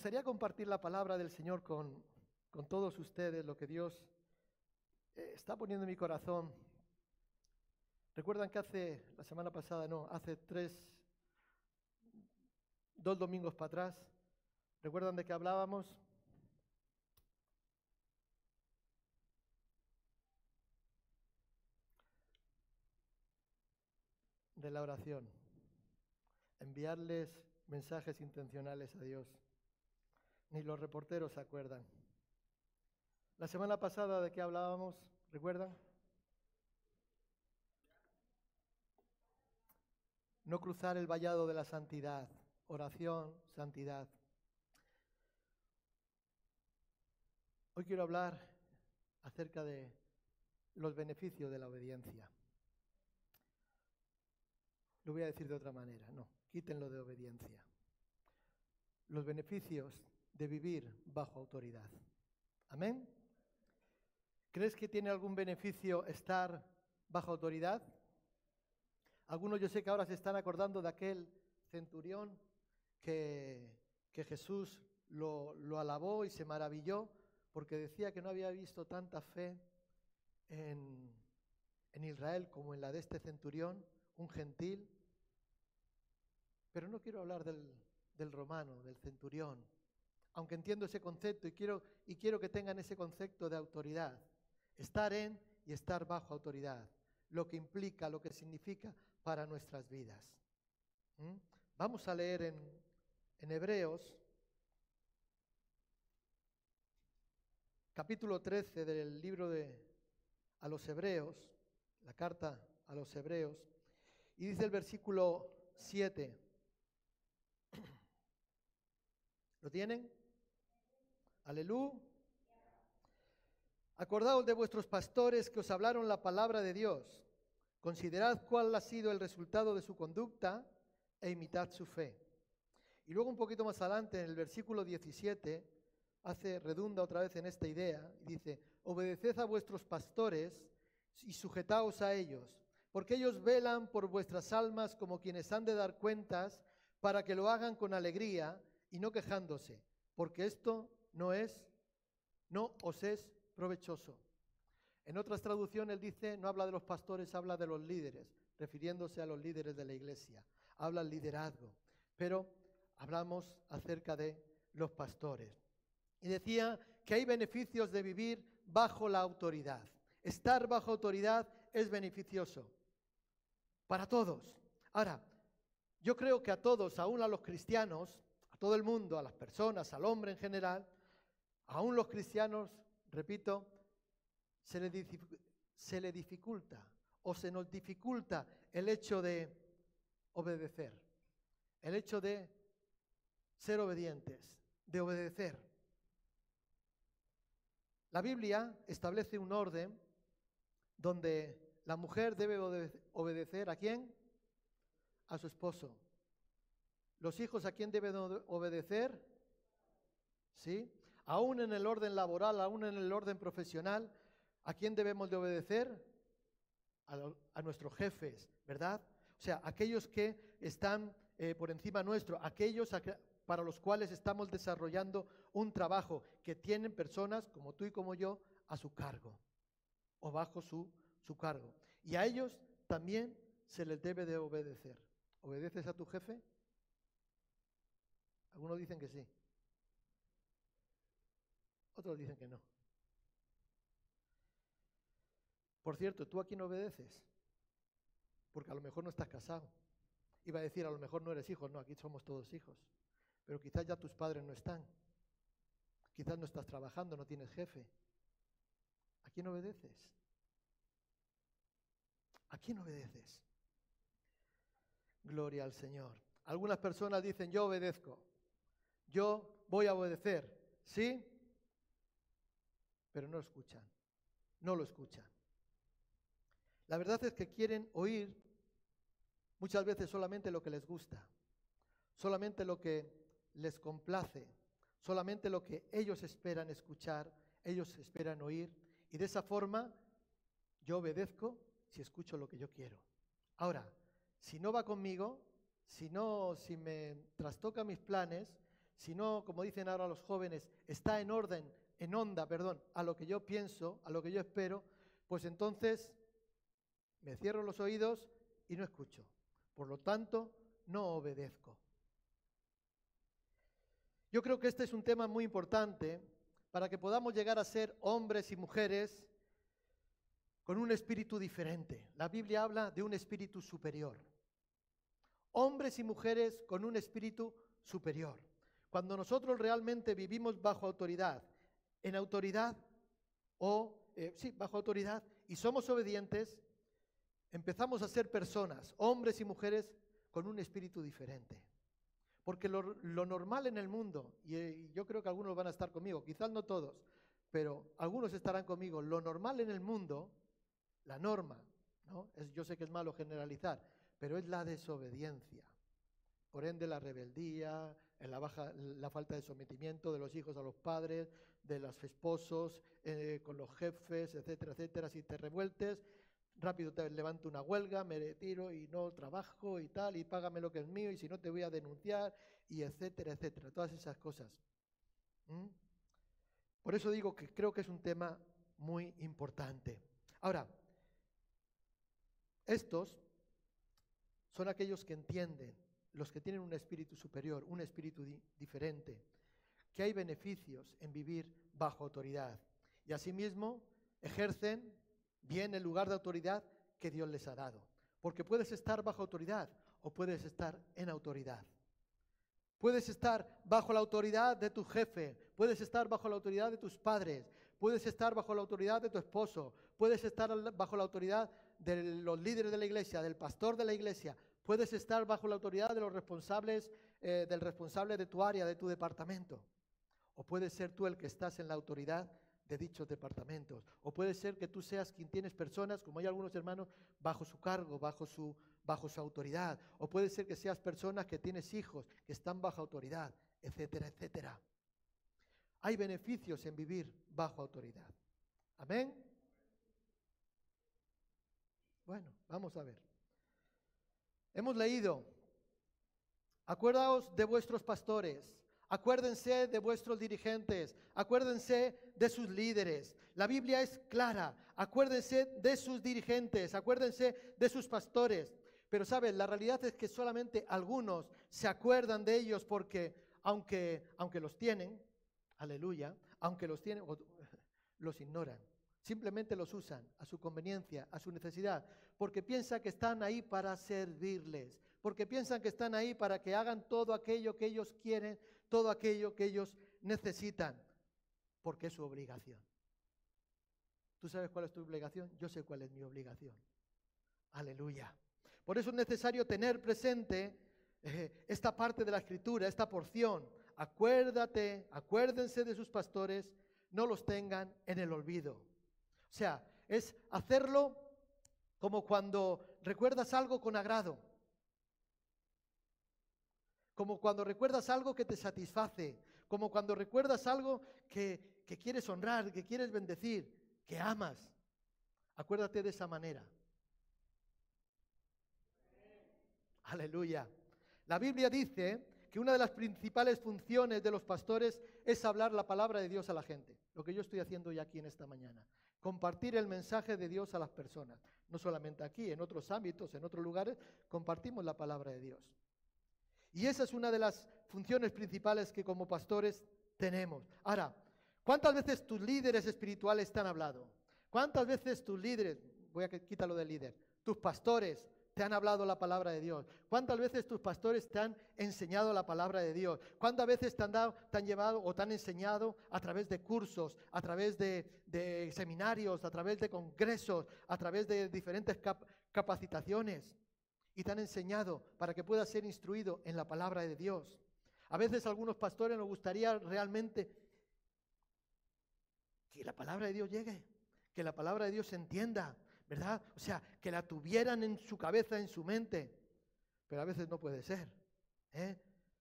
gustaría compartir la palabra del Señor con, con todos ustedes, lo que Dios eh, está poniendo en mi corazón. Recuerdan que hace, la semana pasada, no, hace tres, dos domingos para atrás, ¿recuerdan de qué hablábamos? De la oración. Enviarles mensajes intencionales a Dios. Ni los reporteros se acuerdan. La semana pasada de qué hablábamos, ¿recuerdan? No cruzar el vallado de la santidad. Oración, santidad. Hoy quiero hablar acerca de los beneficios de la obediencia. Lo voy a decir de otra manera, no, quítenlo de obediencia. Los beneficios de vivir bajo autoridad. Amén. ¿Crees que tiene algún beneficio estar bajo autoridad? Algunos yo sé que ahora se están acordando de aquel centurión que, que Jesús lo, lo, alabó y se maravilló porque decía que no había visto tanta fe en, en Israel como en la de este centurión, un gentil. Pero no quiero hablar del, del romano, del centurión, aunque entiendo ese concepto y quiero, y quiero que tengan ese concepto de autoridad. Estar en y estar bajo autoridad, lo que implica, lo que significa para nuestras vidas. ¿Mm? Vamos a leer en, en Hebreos, capítulo 13 del libro de a los Hebreos, la carta a los Hebreos, y dice el versículo 7. ¿Lo tienen? Aleluya. Acordaos de vuestros pastores que os hablaron la palabra de Dios. Considerad cuál ha sido el resultado de su conducta e imitad su fe. Y luego un poquito más adelante, en el versículo 17, hace redunda otra vez en esta idea y dice, obedeced a vuestros pastores y sujetaos a ellos, porque ellos velan por vuestras almas como quienes han de dar cuentas para que lo hagan con alegría y no quejándose, porque esto no es, no os es provechoso. En otras traducciones dice, no habla de los pastores, habla de los líderes, refiriéndose a los líderes de la iglesia. Habla liderazgo, pero hablamos acerca de los pastores. Y decía que hay beneficios de vivir bajo la autoridad. Estar bajo autoridad es beneficioso para todos. Ahora, yo creo que a todos, aún a los cristianos, a todo el mundo, a las personas, al hombre en general, aún los cristianos repito, se le, se le dificulta o se nos dificulta el hecho de obedecer, el hecho de ser obedientes, de obedecer. La Biblia establece un orden donde la mujer debe obedecer a quién? A su esposo. Los hijos a quién deben obedecer? ¿Sí? Aún en el orden laboral, aún en el orden profesional, ¿a quién debemos de obedecer? A, nuestros jefes, ¿verdad? O sea, aquellos que están eh, por encima nuestro, aquellos para los cuales estamos desarrollando un trabajo que tienen personas como tú y como yo a su cargo o bajo su, su cargo. Y a ellos también se les debe de obedecer. ¿Obedeces a tu jefe? Algunos dicen que sí. Otros dicen que no. Por cierto, ¿tú a quién obedeces? Porque a lo mejor no estás casado. Iba a decir, a lo mejor no eres hijo. No, aquí somos todos hijos. Pero quizás ya tus padres no están. Quizás no estás trabajando, no tienes jefe. ¿A quién obedeces? ¿A quién obedeces? Gloria al Señor. Algunas personas dicen, yo obedezco. Yo voy a obedecer. ¿Sí? Pero no lo escuchan, no lo escuchan. La verdad es que quieren oír muchas veces solamente lo que les gusta, solamente lo que les complace, solamente lo que ellos esperan escuchar, ellos esperan oír, y de esa forma yo obedezco si escucho lo que yo quiero. Ahora, si no va conmigo, si no, si me trastoca mis planes, si no, como dicen ahora los jóvenes, está en orden, en onda, perdón, a lo que yo pienso, a lo que yo espero, pues entonces me cierro los oídos y no escucho. Por lo tanto, no obedezco. Yo creo que este es un tema muy importante para que podamos llegar a ser hombres y mujeres con un espíritu diferente. La Biblia habla de un espíritu superior. Hombres y mujeres con un espíritu superior. Cuando nosotros realmente vivimos bajo autoridad, en autoridad o, eh, sí, bajo autoridad, y somos obedientes, empezamos a ser personas, hombres y mujeres, con un espíritu diferente. Porque lo, normal en el mundo, y, yo creo que algunos van a estar conmigo, quizás no todos, pero algunos estarán conmigo, lo normal en el mundo la norma, ¿no? Es, yo sé que es malo generalizar, pero es la desobediencia. Por ende, la rebeldía, la, baja, la falta de sometimiento de los hijos a los padres, de los esposos, eh, con los jefes, etcétera, etcétera. Si te revueltes, rápido te levanto una huelga, me retiro y no trabajo y tal, y págame lo que es mío, y si no te voy a denunciar, y etcétera, etcétera. Todas esas cosas. ¿Mm? Por eso digo que creo que es un tema muy importante. Ahora, estos son aquellos que entienden, los que tienen un espíritu superior, un espíritu diferente, que hay beneficios en vivir bajo autoridad. Y asimismo ejercen bien el lugar de autoridad que Dios les ha dado. Porque puedes estar bajo autoridad o puedes estar en autoridad. Puedes estar bajo la autoridad de tu jefe, puedes estar bajo la autoridad de tus padres, puedes estar bajo la autoridad de tu esposo, puedes estar bajo la autoridad de los líderes de la iglesia, del pastor de la iglesia, puedes estar bajo la autoridad de los responsables, eh, del responsable de tu área, de tu departamento. O puedes ser tú el que estás en la autoridad de dichos departamentos. O puede ser que tú seas quien tienes personas, como hay algunos hermanos, bajo su cargo, bajo su, bajo su autoridad. O puede ser que seas personas que tienes hijos, que están bajo autoridad, etcétera, etcétera. Hay beneficios en vivir bajo autoridad. Amén. Bueno, vamos a ver. Hemos leído, acuérdaos de vuestros pastores, acuérdense de vuestros dirigentes, acuérdense de sus líderes. La Biblia es clara, acuérdense de sus dirigentes, acuérdense de sus pastores. Pero sabes, la realidad es que solamente algunos se acuerdan de ellos porque aunque, aunque los tienen, aleluya, aunque los tienen, los ignoran. Simplemente los usan a su conveniencia, a su necesidad, porque piensan que están ahí para servirles, porque piensan que están ahí para que hagan todo aquello que ellos quieren, todo aquello que ellos necesitan, porque es su obligación. ¿Tú sabes cuál es tu obligación? Yo sé cuál es mi obligación. Aleluya. Por eso es necesario tener presente eh, esta parte de la escritura, esta porción. Acuérdate, acuérdense de sus pastores, no los tengan en el olvido. O sea, es hacerlo como cuando recuerdas algo con agrado. Como cuando recuerdas algo que te satisface. Como cuando recuerdas algo que, que quieres honrar, que quieres bendecir, que amas. Acuérdate de esa manera. Aleluya. La Biblia dice que una de las principales funciones de los pastores es hablar la palabra de Dios a la gente. Lo que yo estoy haciendo ya aquí en esta mañana compartir el mensaje de Dios a las personas. No solamente aquí, en otros ámbitos, en otros lugares, compartimos la palabra de Dios. Y esa es una de las funciones principales que como pastores tenemos. Ahora, ¿cuántas veces tus líderes espirituales te han hablado? ¿Cuántas veces tus líderes, voy a quitarlo del líder, tus pastores, te han hablado la palabra de Dios? ¿Cuántas veces tus pastores te han enseñado la palabra de Dios? ¿Cuántas veces te han, dado, te han llevado o te han enseñado a través de cursos, a través de, seminarios, a través de congresos, a través de diferentes capacitaciones? Y te han enseñado para que puedas ser instruido en la palabra de Dios. A veces a algunos pastores nos gustaría realmente que la palabra de Dios llegue, que la palabra de Dios se entienda, ¿verdad? O sea, que la tuvieran en su cabeza, en su mente. Pero a veces no puede ser. ¿eh?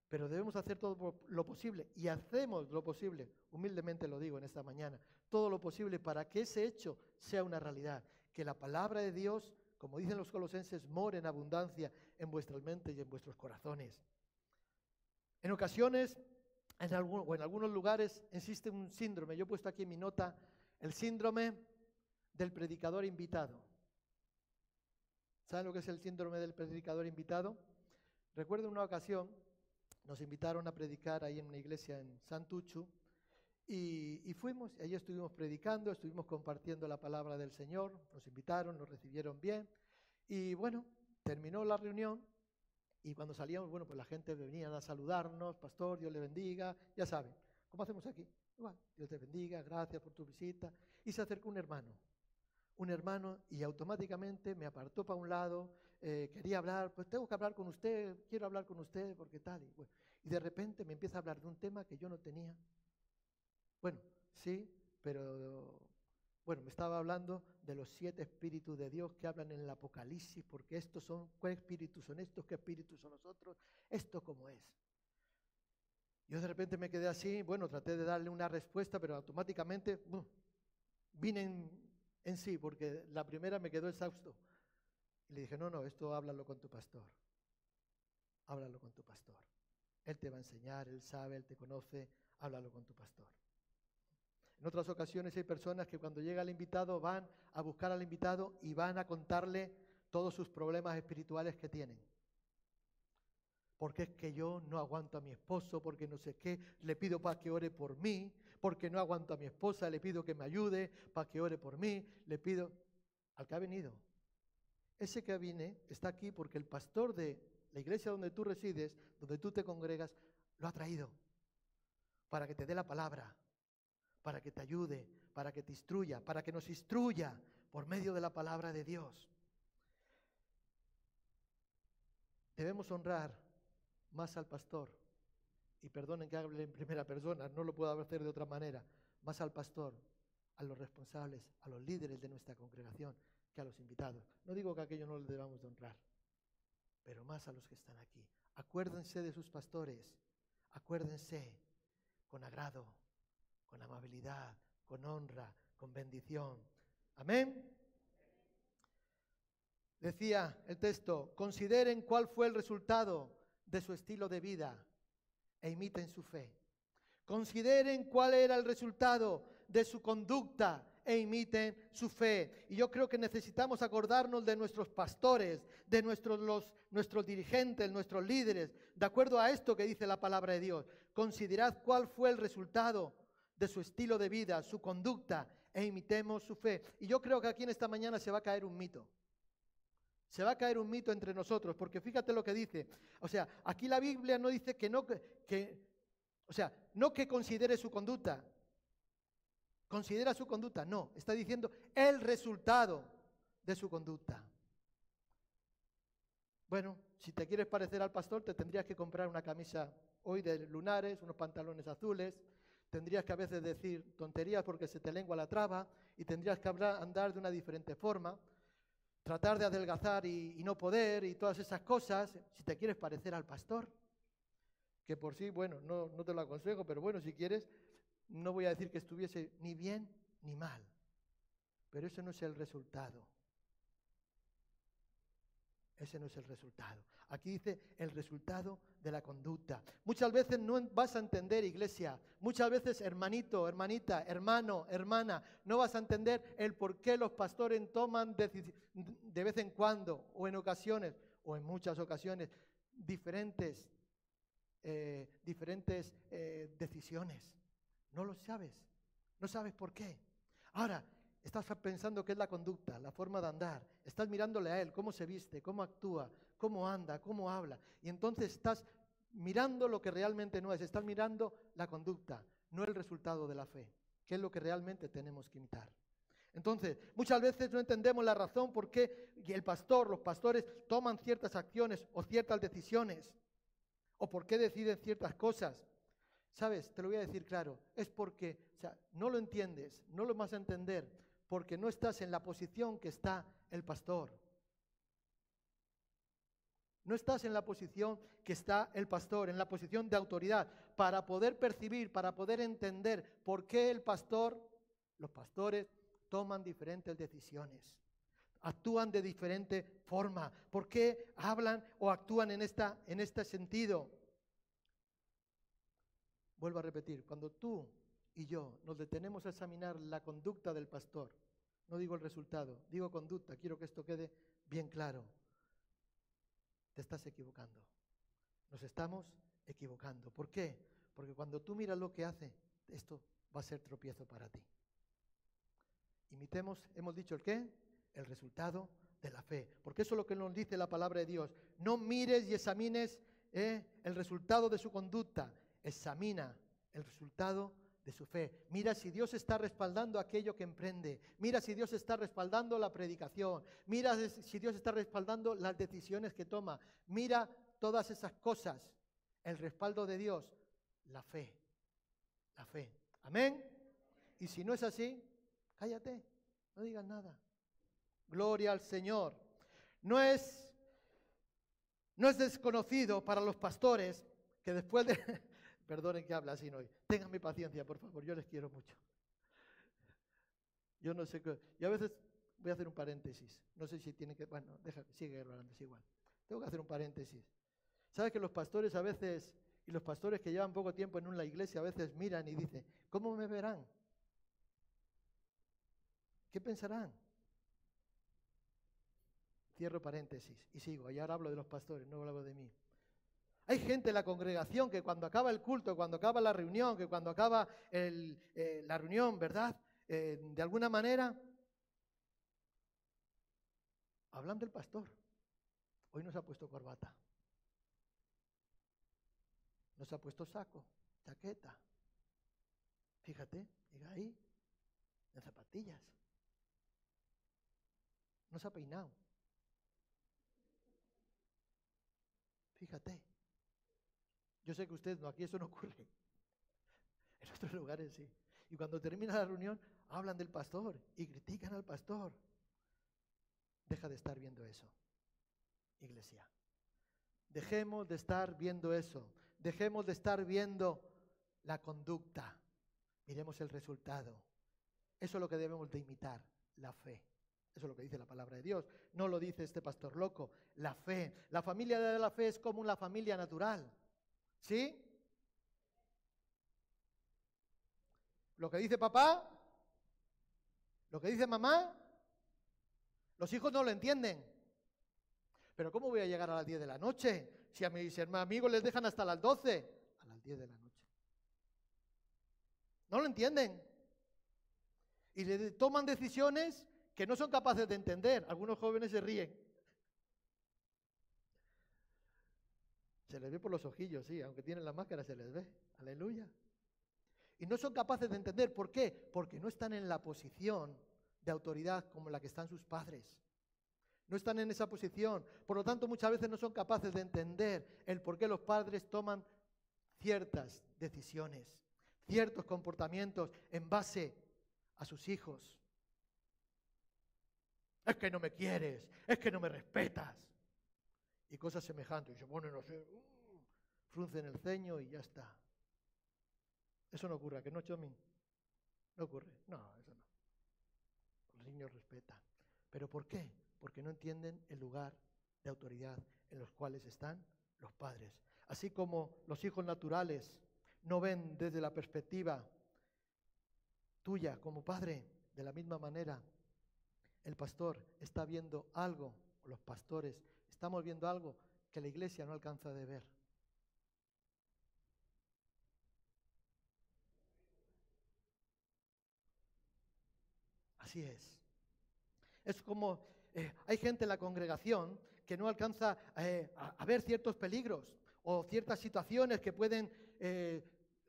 Pero debemos hacer todo lo posible y hacemos lo posible, humildemente lo digo en esta mañana, todo lo posible para que ese hecho sea una realidad, que la palabra de Dios, como dicen los colosenses, more en abundancia en vuestras mentes y en vuestros corazones. En ocasiones en, o en algunos lugares existe un síndrome. Yo he puesto aquí en mi nota el síndrome del predicador invitado. ¿Saben lo que es el síndrome del predicador invitado? Recuerdo una ocasión, nos invitaron a predicar ahí en una iglesia en Santuchu y, fuimos, y ahí estuvimos predicando, estuvimos compartiendo la palabra del Señor, nos invitaron, nos recibieron bien y bueno, terminó la reunión y cuando salíamos, bueno, pues la gente venía a saludarnos, pastor, Dios le bendiga, ya saben, ¿cómo hacemos aquí? Igual, Dios te bendiga, gracias por tu visita. Y se acercó un hermano, un hermano, y automáticamente me apartó para un lado, eh, quería hablar, pues tengo que hablar con usted, quiero hablar con usted, porque tal. Y, y de repente me empieza a hablar de un tema que yo no tenía. Bueno, sí, pero bueno, me estaba hablando de los siete espíritus de Dios que hablan en el Apocalipsis, porque estos son, ¿qué espíritus son estos? ¿Qué espíritus son nosotros? ¿Esto cómo es? Yo de repente me quedé así, bueno, traté de darle una respuesta, pero automáticamente vine en, en, sí, porque la primera me quedó exhausto. Y le dije, no, no, esto háblalo con tu pastor. Háblalo con tu pastor. Él te va a enseñar, él sabe, él te conoce, háblalo con tu pastor. En otras ocasiones hay personas que cuando llega el invitado van a buscar al invitado y van a contarle todos sus problemas espirituales que tienen. Porque es que yo no aguanto a mi esposo, porque no sé qué, le pido para que ore por mí, porque no aguanto a mi esposa, le pido que me ayude para que ore por mí, le pido al que ha venido. Ese que viene está aquí porque el pastor de la iglesia donde tú resides, donde tú te congregas, lo ha traído para que te dé la palabra, para que te ayude, para que te instruya, para que nos instruya por medio de la palabra de Dios. Debemos honrar más al pastor, y perdonen que hable en primera persona, no lo puedo hacer de otra manera, más al pastor, a los responsables, a los líderes de nuestra congregación, que a los invitados. No digo que aquello no les debamos de honrar, pero más a los que están aquí. Acuérdense de sus pastores, acuérdense con agrado, con amabilidad, con honra, con bendición. Amén. Decía el texto, consideren cuál fue el resultado de su estilo de vida e imiten su fe. Consideren cuál era el resultado de su conducta e imiten su fe. Y yo creo que necesitamos acordarnos de nuestros pastores, de nuestros, los, nuestros dirigentes, nuestros líderes, de acuerdo a esto que dice la palabra de Dios. Considerad cuál fue el resultado de su estilo de vida, su conducta, e imitemos su fe. Y yo creo que aquí en esta mañana se va a caer un mito. Se va a caer un mito entre nosotros, porque fíjate lo que dice. O sea, aquí la Biblia no dice que no, que, o sea, no que considere su conducta. Considera su conducta, no. Está diciendo el resultado de su conducta. Bueno, si te quieres parecer al pastor, te tendrías que comprar una camisa hoy de lunares, unos pantalones azules, tendrías que a veces decir tonterías porque se te lengua la traba y tendrías que andar de una diferente forma, tratar de adelgazar y, no poder y todas esas cosas, si te quieres parecer al pastor, que por sí, bueno, no, no te lo aconsejo, pero bueno, si quieres, no voy a decir que estuviese ni bien ni mal, pero ese no es el resultado. Ese no es el resultado. Aquí dice el resultado de la conducta. Muchas veces no vas a entender, iglesia. Muchas veces, hermanito, hermanita, hermano, hermana, no vas a entender el por qué los pastores toman de vez en cuando o en ocasiones o en muchas ocasiones diferentes, eh, diferentes eh, decisiones. No lo sabes. No sabes por qué. Ahora, Estás pensando qué es la conducta, la forma de andar. Estás mirándole a él, cómo se viste, cómo actúa, cómo anda, cómo habla. Y entonces estás mirando lo que realmente no es. Estás mirando la conducta, no el resultado de la fe, que es lo que realmente tenemos que imitar. Entonces, muchas veces no entendemos la razón por qué el pastor, los pastores toman ciertas acciones o ciertas decisiones, o por qué deciden ciertas cosas. ¿Sabes? Te lo voy a decir claro. Es porque no lo entiendes, no lo vas a entender, porque no estás en la posición que está el pastor. No estás en la posición que está el pastor, en la posición de autoridad, para poder percibir, para poder entender por qué el pastor, los pastores, toman diferentes decisiones, actúan de diferente forma, por qué hablan o actúan en, esta, en este sentido. Vuelvo a repetir, cuando tú y yo nos detenemos a examinar la conducta del pastor, no digo el resultado, digo conducta, quiero que esto quede bien claro. Te estás equivocando. Nos estamos equivocando. ¿Por qué? Porque cuando tú miras lo que hace, esto va a ser tropiezo para ti. Imitemos, hemos dicho el qué? El resultado de la fe. Porque eso es lo que nos dice la palabra de Dios. No mires y examines eh, el resultado de su conducta. Examina el resultado de su fe. Mira si Dios está respaldando aquello que emprende. Mira si Dios está respaldando la predicación. Mira si Dios está respaldando las decisiones que toma. Mira todas esas cosas. El respaldo de Dios, la fe. La fe. Amén. Y si no es así, cállate, no digas nada. Gloria al Señor. No es, no es desconocido para los pastores que después de... Perdonen que habla así hoy. Tengan mi paciencia, por favor, yo les quiero mucho. Yo no sé qué... Y a veces voy a hacer un paréntesis. No sé si tiene que... Bueno, deja, sigue hablando, es igual. Tengo que hacer un paréntesis. ¿Sabes que los pastores a veces, y los pastores que llevan poco tiempo en una iglesia, a veces miran y dicen, ¿cómo me verán? ¿Qué pensarán? Cierro paréntesis y sigo. Y ahora hablo de los pastores, no hablo de mí. Hay gente en la congregación que cuando acaba el culto, cuando acaba la reunión, que cuando acaba eh, la reunión, ¿verdad? Eh, de alguna manera, hablan del pastor. Hoy nos ha puesto corbata. Nos ha puesto saco, chaqueta. Fíjate, llega ahí, en zapatillas. No se ha peinado. Fíjate. Yo sé que ustedes no, aquí eso no ocurre. En otros lugares sí. Y cuando termina la reunión, hablan del pastor y critican al pastor. Deja de estar viendo eso, iglesia. Dejemos de estar viendo eso. Dejemos de estar viendo la conducta. Miremos el resultado. Eso es lo que debemos de imitar, la fe. Eso es lo que dice la palabra de Dios. No lo dice este pastor loco. La fe. La familia de la fe es como una familia natural. ¿Sí? Lo que dice papá, lo que dice mamá, los hijos no lo entienden. Pero ¿cómo voy a llegar a las 10 de la noche si a mis amigos les dejan hasta las 12? A las 10 de la noche. No lo entienden. Y le toman decisiones que no son capaces de entender. Algunos jóvenes se ríen. Se les ve por los ojillos, sí, aunque tienen la máscara se les ve. Aleluya. Y no son capaces de entender. ¿Por qué? Porque no están en la posición de autoridad como la que están sus padres. No están en esa posición. Por lo tanto, muchas veces no son capaces de entender el por qué los padres toman ciertas decisiones, ciertos comportamientos en base a sus hijos es que no me quieres, es que no me respetas. Y cosas semejantes. Y se ponen, no sé, uh, fruncen el ceño y ya está. Eso no ocurre, que no, Chomin? No ocurre. No, eso no. Los niños respetan. ¿Pero por qué? Porque no entienden el lugar de autoridad en los cuales están los padres. Así como los hijos naturales no ven desde la perspectiva tuya como padre, de la misma manera el pastor está viendo algo, los pastores estamos viendo algo que la iglesia no alcanza de ver. Así es. Es como eh, hay gente en la congregación que no alcanza eh, a, ver ciertos peligros o ciertas situaciones que pueden eh,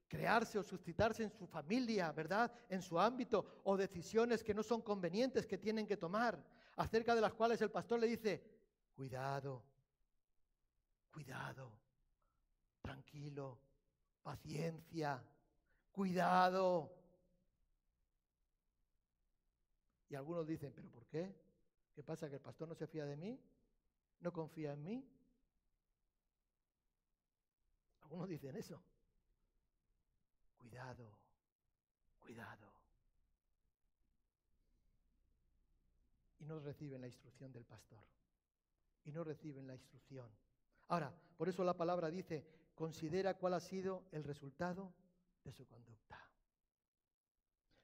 crearse o suscitarse en su familia, ¿verdad? En su ámbito, o decisiones que no son convenientes que tienen que tomar, acerca de las cuales el pastor le dice, cuidado, cuidado, tranquilo, paciencia, cuidado. Y algunos dicen, ¿pero por qué? ¿Qué pasa? ¿Que el pastor no se fía de mí? ¿No confía en mí? Algunos dicen eso. Cuidado, cuidado. Y no reciben la instrucción del pastor. Y no reciben la instrucción. Ahora, por eso la palabra dice, considera cuál ha sido el resultado de su conducta.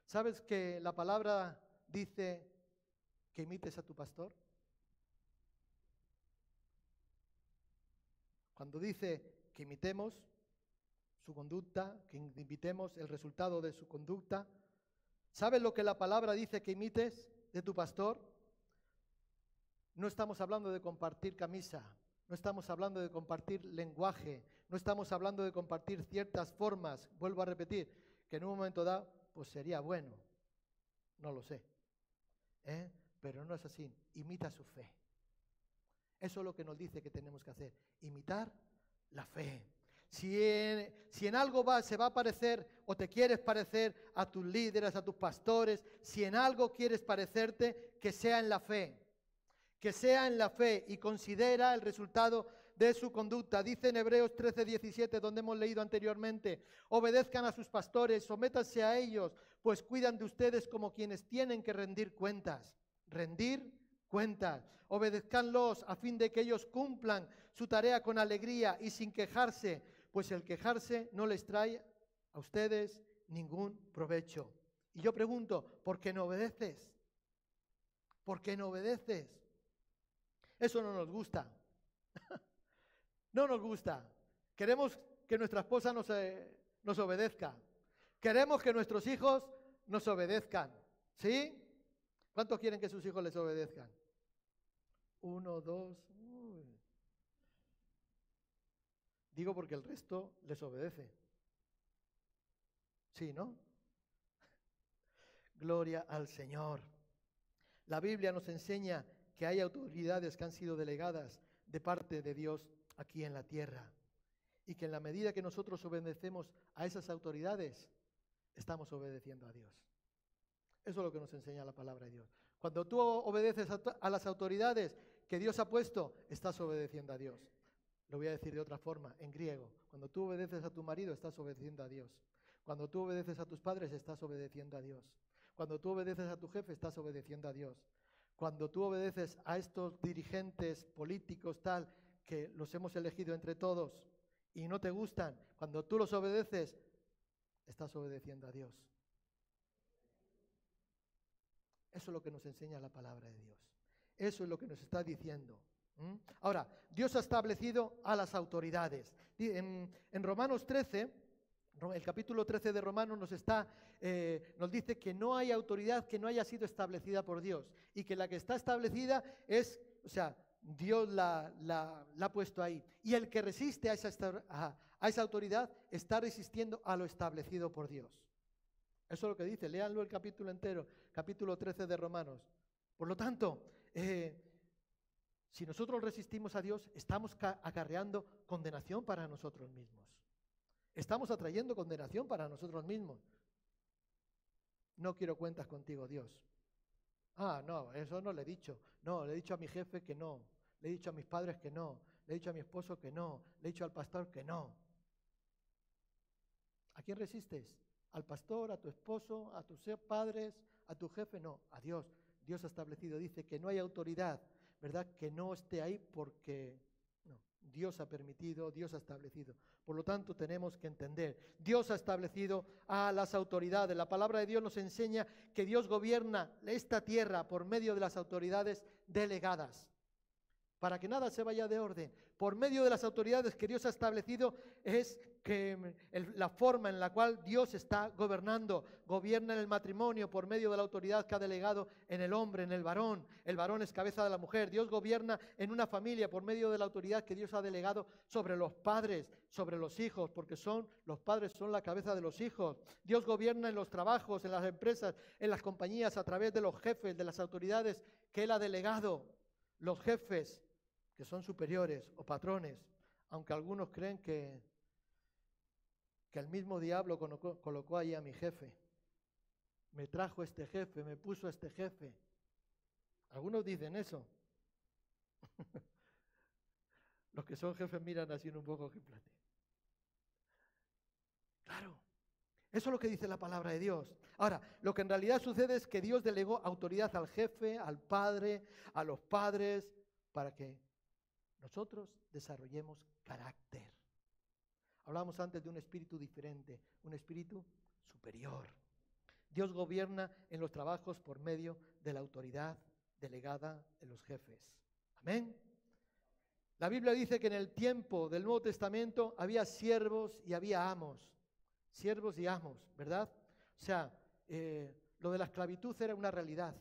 ¿Sabes que la palabra dice que imites a tu pastor? Cuando dice que imitemos su conducta, que imitemos el resultado de su conducta, ¿sabes lo que la palabra dice que imites de tu pastor? No estamos hablando de compartir camisa, no estamos hablando de compartir lenguaje, no estamos hablando de compartir ciertas formas, vuelvo a repetir, que en un momento dado, pues sería bueno, no lo sé, ¿eh? pero no es así, imita su fe. Eso es lo que nos dice que tenemos que hacer, imitar la fe. Si en, algo se va a parecer o te quieres parecer a tus líderes, a tus pastores, si en algo quieres parecerte, que sea en la fe. Que sea en la fe y considera el resultado de su conducta. Dice en Hebreos 13, 17, donde hemos leído anteriormente, obedezcan a sus pastores, sométanse a ellos, pues cuidan de ustedes como quienes tienen que rendir cuentas. Rendir cuentas. Obedezcanlos a fin de que ellos cumplan su tarea con alegría y sin quejarse, pues el quejarse no les trae a ustedes ningún provecho. Y yo pregunto, ¿por qué no obedeces? ¿Por qué no obedeces? Eso no nos gusta. no nos gusta. Queremos que nuestra esposa nos, eh, nos obedezca. Queremos que nuestros hijos nos obedezcan. ¿Sí? ¿Cuántos quieren que sus hijos les obedezcan? Uno, dos. Digo porque el resto les obedece. Sí, ¿no? Gloria al Señor. La Biblia nos enseña que hay autoridades que han sido delegadas de parte de Dios aquí en la tierra. Y que en la medida que nosotros obedecemos a esas autoridades, estamos obedeciendo a Dios. Eso es lo que nos enseña la palabra de Dios. Cuando tú obedeces a, las autoridades que Dios ha puesto, estás obedeciendo a Dios. Lo voy a decir de otra forma, en griego. Cuando tú obedeces a tu marido, estás obedeciendo a Dios. Cuando tú obedeces a tus padres, estás obedeciendo a Dios. Cuando tú obedeces a tu jefe, estás obedeciendo a Dios. Cuando tú obedeces a estos dirigentes políticos tal que los hemos elegido entre todos y no te gustan, cuando tú los obedeces, estás obedeciendo a Dios. Eso es lo que nos enseña la palabra de Dios. Eso es lo que nos está diciendo. Ahora, Dios ha establecido a las autoridades. En, Romanos 13, el capítulo 13 de Romanos nos, está, eh, nos dice que no hay autoridad que no haya sido establecida por Dios y que la que está establecida es, o sea, Dios la, ha puesto ahí. Y el que resiste a esa, a, esa autoridad está resistiendo a lo establecido por Dios. Eso es lo que dice, léanlo el capítulo entero, capítulo 13 de Romanos. Por lo tanto, eh, si nosotros resistimos a Dios, estamos acarreando condenación para nosotros mismos. Estamos atrayendo condenación para nosotros mismos. No quiero cuentas contigo, Dios. Ah, no, eso no le he dicho. No, le he dicho a mi jefe que no. Le he dicho a mis padres que no. Le he dicho a mi esposo que no. Le he dicho al pastor que no. ¿A quién resistes? ¿Al pastor, a tu esposo, a tus padres, a tu jefe? No, a Dios. Dios ha establecido, dice que no hay autoridad, ¿verdad? Que no esté ahí porque Dios ha permitido, Dios ha establecido. Por lo tanto, tenemos que entender, Dios ha establecido a las autoridades. La palabra de Dios nos enseña que Dios gobierna esta tierra por medio de las autoridades delegadas, para que nada se vaya de orden. Por medio de las autoridades que Dios ha establecido es que la forma en la cual Dios está gobernando, gobierna en el matrimonio por medio de la autoridad que ha delegado en el hombre, en el varón. El varón es cabeza de la mujer. Dios gobierna en una familia por medio de la autoridad que Dios ha delegado sobre los padres, sobre los hijos, porque son los padres son la cabeza de los hijos. Dios gobierna en los trabajos, en las empresas, en las compañías a través de los jefes, de las autoridades que él ha delegado. Los jefes que son superiores o patrones, aunque algunos creen que que el mismo diablo colocó, ahí a mi jefe. Me trajo este jefe, me puso este jefe. Algunos dicen eso. Los que son jefes miran así un poco que plate. Claro, eso es lo que dice la palabra de Dios. Ahora, lo que en realidad sucede es que Dios delegó autoridad al jefe, al padre, a los padres, para que nosotros desarrollemos carácter. Hablábamos antes de un espíritu diferente, un espíritu superior. Dios gobierna en los trabajos por medio de la autoridad delegada en los jefes. Amén. La Biblia dice que en el tiempo del Nuevo Testamento había siervos y había amos. Siervos y amos, ¿verdad? O sea, eh, lo de la esclavitud era una realidad.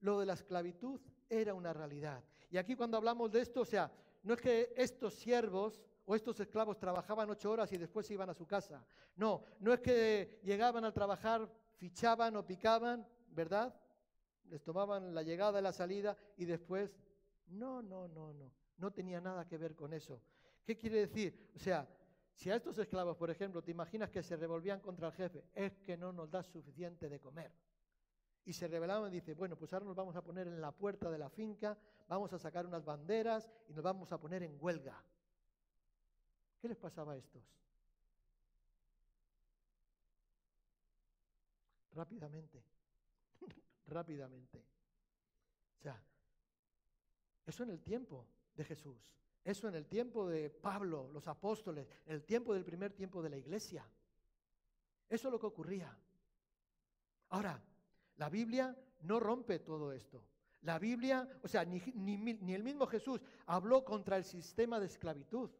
Lo de la esclavitud era una realidad. Y aquí cuando hablamos de esto, o sea, no es que estos siervos o estos esclavos trabajaban ocho horas y después se iban a su casa. No, no es que llegaban a trabajar, fichaban o picaban, ¿verdad? Les tomaban la llegada y la salida y después... No, no, no, no. No tenía nada que ver con eso. ¿Qué quiere decir? O sea, si a estos esclavos, por ejemplo, te imaginas que se revolvían contra el jefe, es que no nos da suficiente de comer. Y se rebelaban y dice, bueno, pues ahora nos vamos a poner en la puerta de la finca, vamos a sacar unas banderas y nos vamos a poner en huelga. ¿Qué les pasaba a estos? Rápidamente, rápidamente. O sea, eso en el tiempo de Jesús, eso en el tiempo de Pablo, los apóstoles, el tiempo del primer tiempo de la iglesia. Eso es lo que ocurría. Ahora, la Biblia no rompe todo esto. La Biblia, o sea, ni, ni, el mismo Jesús habló contra el sistema de esclavitud.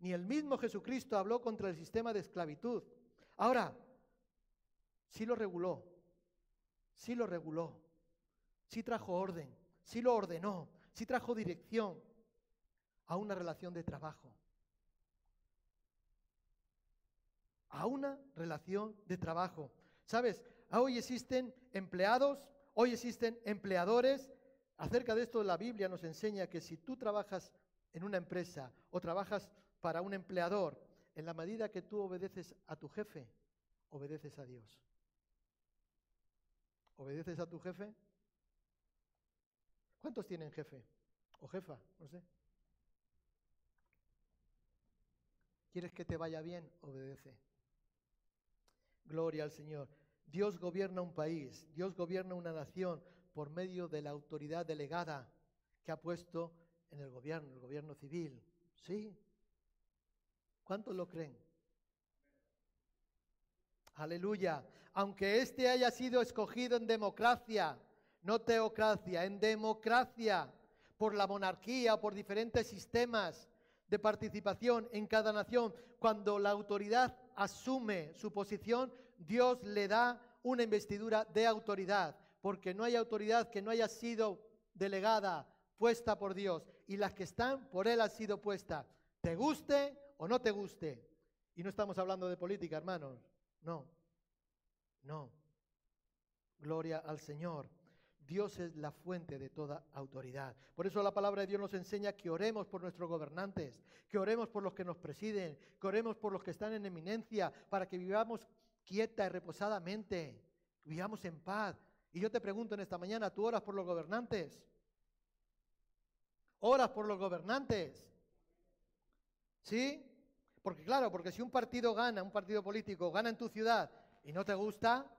Ni el mismo Jesucristo habló contra el sistema de esclavitud. Ahora, sí lo reguló, sí lo reguló, sí trajo orden, sí lo ordenó, sí trajo dirección a una relación de trabajo. A una relación de trabajo. ¿Sabes? Hoy existen empleados, hoy existen empleadores. Acerca de esto la Biblia nos enseña que si tú trabajas en una empresa o trabajas para un empleador, en la medida que tú obedeces a tu jefe, obedeces a Dios. ¿Obedeces a tu jefe? ¿Cuántos tienen jefe? O jefa, no sé. ¿Quieres que te vaya bien? Obedece. Gloria al Señor. Dios gobierna un país, Dios gobierna una nación por medio de la autoridad delegada que ha puesto en el gobierno, el gobierno civil. ¿Sí? ¿Cuántos lo creen? Aleluya. Aunque éste haya sido escogido en democracia, no teocracia, en democracia, por la monarquía o por diferentes sistemas de participación en cada nación, cuando la autoridad asume su posición, Dios le da una investidura de autoridad, porque no hay autoridad que no haya sido delegada, puesta por Dios, y las que están por Él han sido puestas, te guste o no te guste. Y no estamos hablando de política, hermanos, no, no. Gloria al Señor. Dios es la fuente de toda autoridad. Por eso la palabra de Dios nos enseña que oremos por nuestros gobernantes, que oremos por los que nos presiden, que oremos por los que están en eminencia, para que vivamos quieta y reposadamente, vivamos en paz. Y yo te pregunto en esta mañana, ¿tú oras por los gobernantes? ¿Oras por los gobernantes? ¿Sí? Porque claro, porque si un partido gana, un partido político gana en tu ciudad y no te gusta,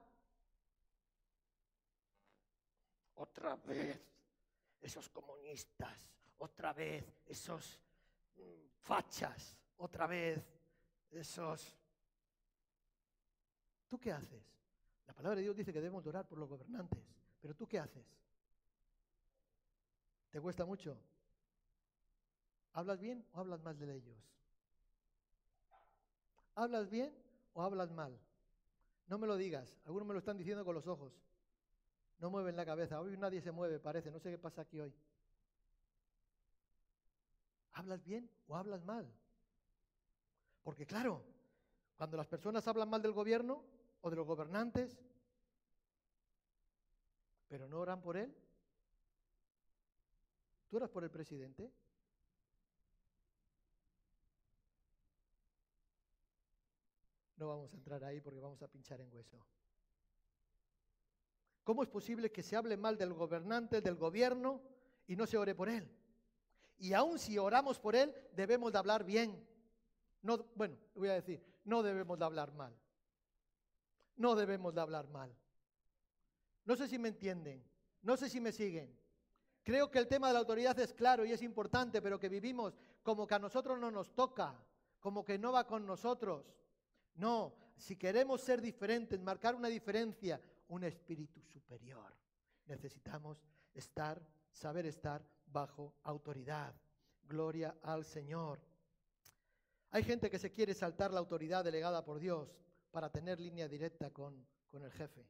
otra vez esos comunistas, otra vez esos mm, fachas, otra vez esos... ¿Tú qué haces? La palabra de Dios dice que debemos orar por los gobernantes, pero ¿tú qué haces? ¿Te cuesta mucho? ¿Hablas bien o hablas mal de ellos? ¿Hablas bien o hablas mal? No me lo digas, algunos me lo están diciendo con los ojos. No mueven la cabeza. Hoy nadie se mueve, parece. No sé qué pasa aquí hoy. ¿Hablas bien o hablas mal? Porque claro, cuando las personas hablan mal del gobierno o de los gobernantes, pero no oran por él, ¿tú oras por el presidente? No vamos a entrar ahí porque vamos a pinchar en hueso. ¿Cómo es posible que se hable mal del gobernante, del gobierno, y no se ore por él? Y aun si oramos por él, debemos de hablar bien. No, bueno, voy a decir, no debemos de hablar mal. No debemos de hablar mal. No sé si me entienden, no sé si me siguen. Creo que el tema de la autoridad es claro y es importante, pero que vivimos como que a nosotros no nos toca, como que no va con nosotros. No, si queremos ser diferentes, marcar una diferencia, un espíritu superior, necesitamos estar, saber estar bajo autoridad. Gloria al Señor. Hay gente que se quiere saltar la autoridad delegada por Dios para tener línea directa con, con el jefe,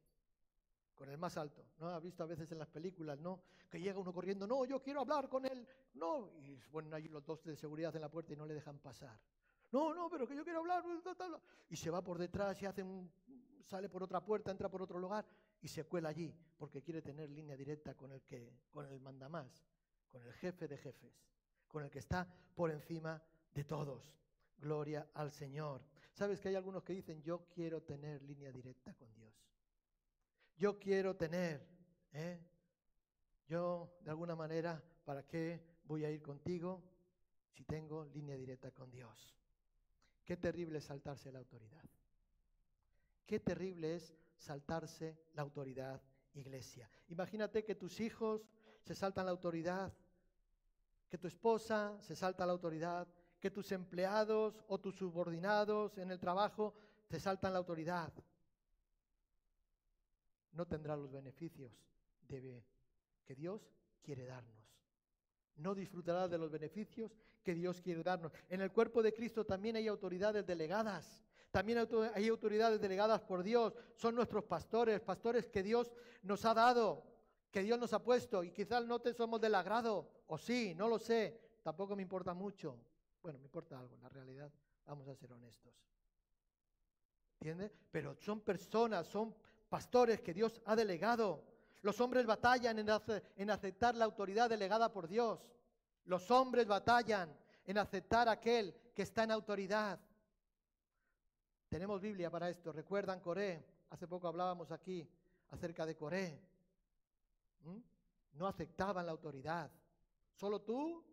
con el más alto. ¿No? Ha visto a veces en las películas, ¿no? Que llega uno corriendo, no, yo quiero hablar con él, no. Y bueno, hay los dos de seguridad en la puerta y no le dejan pasar. No, no, pero que yo quiero hablar. Y se va por detrás y hace un, sale por otra puerta, entra por otro lugar y se cuela allí porque quiere tener línea directa con el que, con el mandamás, con el jefe de jefes, con el que está por encima de todos. Gloria al Señor. Sabes que hay algunos que dicen, yo quiero tener línea directa con Dios. Yo quiero tener, ¿eh? yo de alguna manera, ¿para qué voy a ir contigo si tengo línea directa con Dios? Qué terrible es saltarse la autoridad. Qué terrible es saltarse la autoridad, iglesia. Imagínate que tus hijos se saltan la autoridad, que tu esposa se salta la autoridad, que tus empleados o tus subordinados en el trabajo te saltan la autoridad. No tendrás los beneficios de, que Dios quiere darnos. No disfrutarás de los beneficios que Dios quiere darnos. En el cuerpo de Cristo también hay autoridades delegadas. También hay autoridades delegadas por Dios. Son nuestros pastores, pastores que Dios nos ha dado, que Dios nos ha puesto. Y quizás no te somos del agrado, o sí, no lo sé. Tampoco me importa mucho. Bueno, me importa algo, la realidad, vamos a ser honestos. ¿Entiendes? Pero son personas, son pastores que Dios ha delegado. Los hombres batallan en, aceptar la autoridad delegada por Dios. Los hombres batallan en aceptar aquel que está en autoridad. Tenemos Biblia para esto. ¿Recuerdan Coré? Hace poco hablábamos aquí acerca de Coré. ¿Mm? No aceptaban la autoridad. Solo tú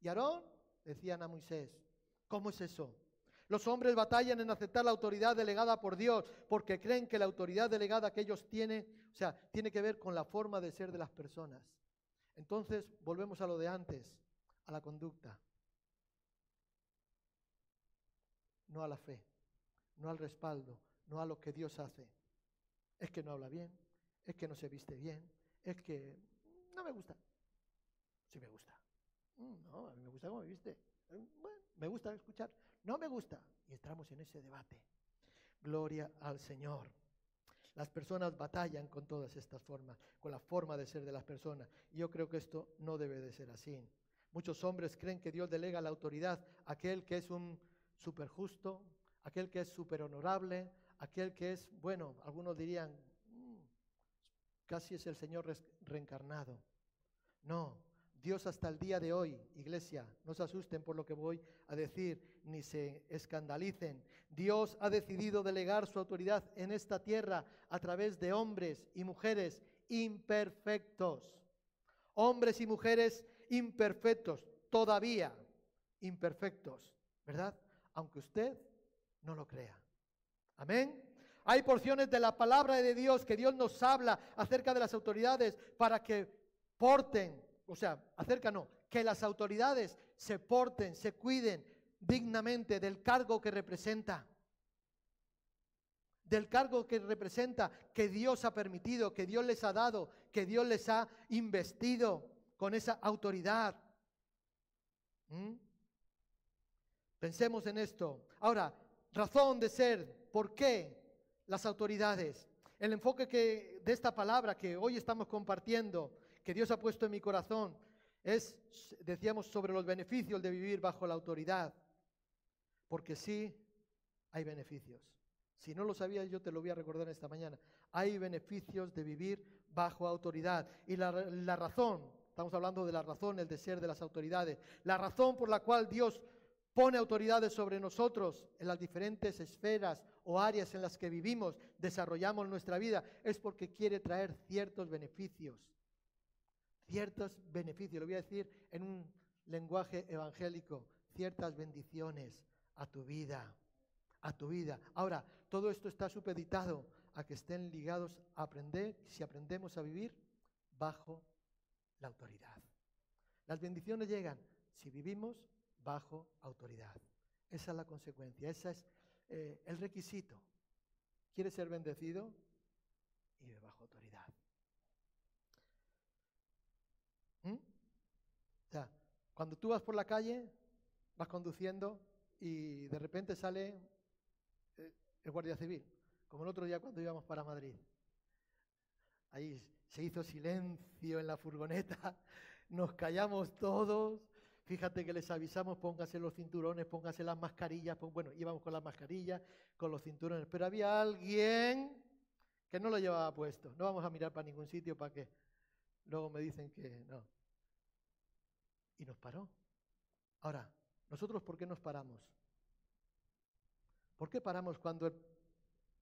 y Aarón decían a Moisés. ¿Cómo es eso? Los hombres batallan en aceptar la autoridad delegada por Dios porque creen que la autoridad delegada que ellos tienen, o sea, tiene que ver con la forma de ser de las personas. Entonces, volvemos a lo de antes, a la conducta, no a la fe, no al respaldo, no a lo que Dios hace. Es que no habla bien, es que no se viste bien, es que no me gusta. Sí me gusta. Mm, no, a mí me gusta cómo viste. Eh, bueno, me gusta escuchar. No me gusta. Y entramos en ese debate. Gloria al Señor. Las personas batallan con todas estas formas, con la forma de ser de las personas. Yo creo que esto no debe de ser así. Muchos hombres creen que Dios delega la autoridad a aquel que es un super justo, aquel que es super honorable, aquel que es, bueno, algunos dirían, mm, casi es el Señor reencarnado. No, Dios hasta el día de hoy, iglesia, no se asusten por lo que voy a decir, ni se escandalicen. Dios ha decidido delegar su autoridad en esta tierra a través de hombres y mujeres imperfectos. Hombres y mujeres imperfectos, todavía imperfectos, ¿verdad? Aunque usted no lo crea. Amén. Hay porciones de la palabra de Dios que Dios nos habla acerca de las autoridades para que porten o sea, acerca no, que las autoridades se porten, se cuiden dignamente del cargo que representa. Del cargo que representa, que Dios ha permitido, que Dios les ha dado, que Dios les ha investido con esa autoridad. ¿Mm? Pensemos en esto. Ahora, razón de ser, ¿por qué las autoridades? El enfoque que, de esta palabra que hoy estamos compartiendo que Dios ha puesto en mi corazón es, decíamos, sobre los beneficios de vivir bajo la autoridad. Porque sí, hay beneficios. Si no lo sabías, yo te lo voy a recordar esta mañana. Hay beneficios de vivir bajo autoridad. Y la, razón, estamos hablando de la razón, el de ser de las autoridades, la razón por la cual Dios pone autoridades sobre nosotros en las diferentes esferas o áreas en las que vivimos, desarrollamos nuestra vida, es porque quiere traer ciertos beneficios ciertos beneficios, lo voy a decir en un lenguaje evangélico, ciertas bendiciones a tu vida, a tu vida. Ahora, todo esto está supeditado a que estén ligados a aprender, si aprendemos a vivir bajo la autoridad. Las bendiciones llegan si vivimos bajo autoridad. Esa es la consecuencia, ese es eh, el requisito. ¿Quieres ser bendecido? Y bajo autoridad. ¿Mm? Cuando tú vas por la calle, vas conduciendo y de repente sale eh, el guardia civil, como el otro día cuando íbamos para Madrid. Ahí se hizo silencio en la furgoneta, nos callamos todos. Fíjate que les avisamos, póngase los cinturones, póngase las mascarillas. Bueno, íbamos con las mascarillas, con los cinturones, pero había alguien que no lo llevaba puesto. No vamos a mirar para ningún sitio para que luego me dicen que no. Y nos paró. Ahora, ¿nosotros por qué nos paramos? ¿Por qué paramos cuando el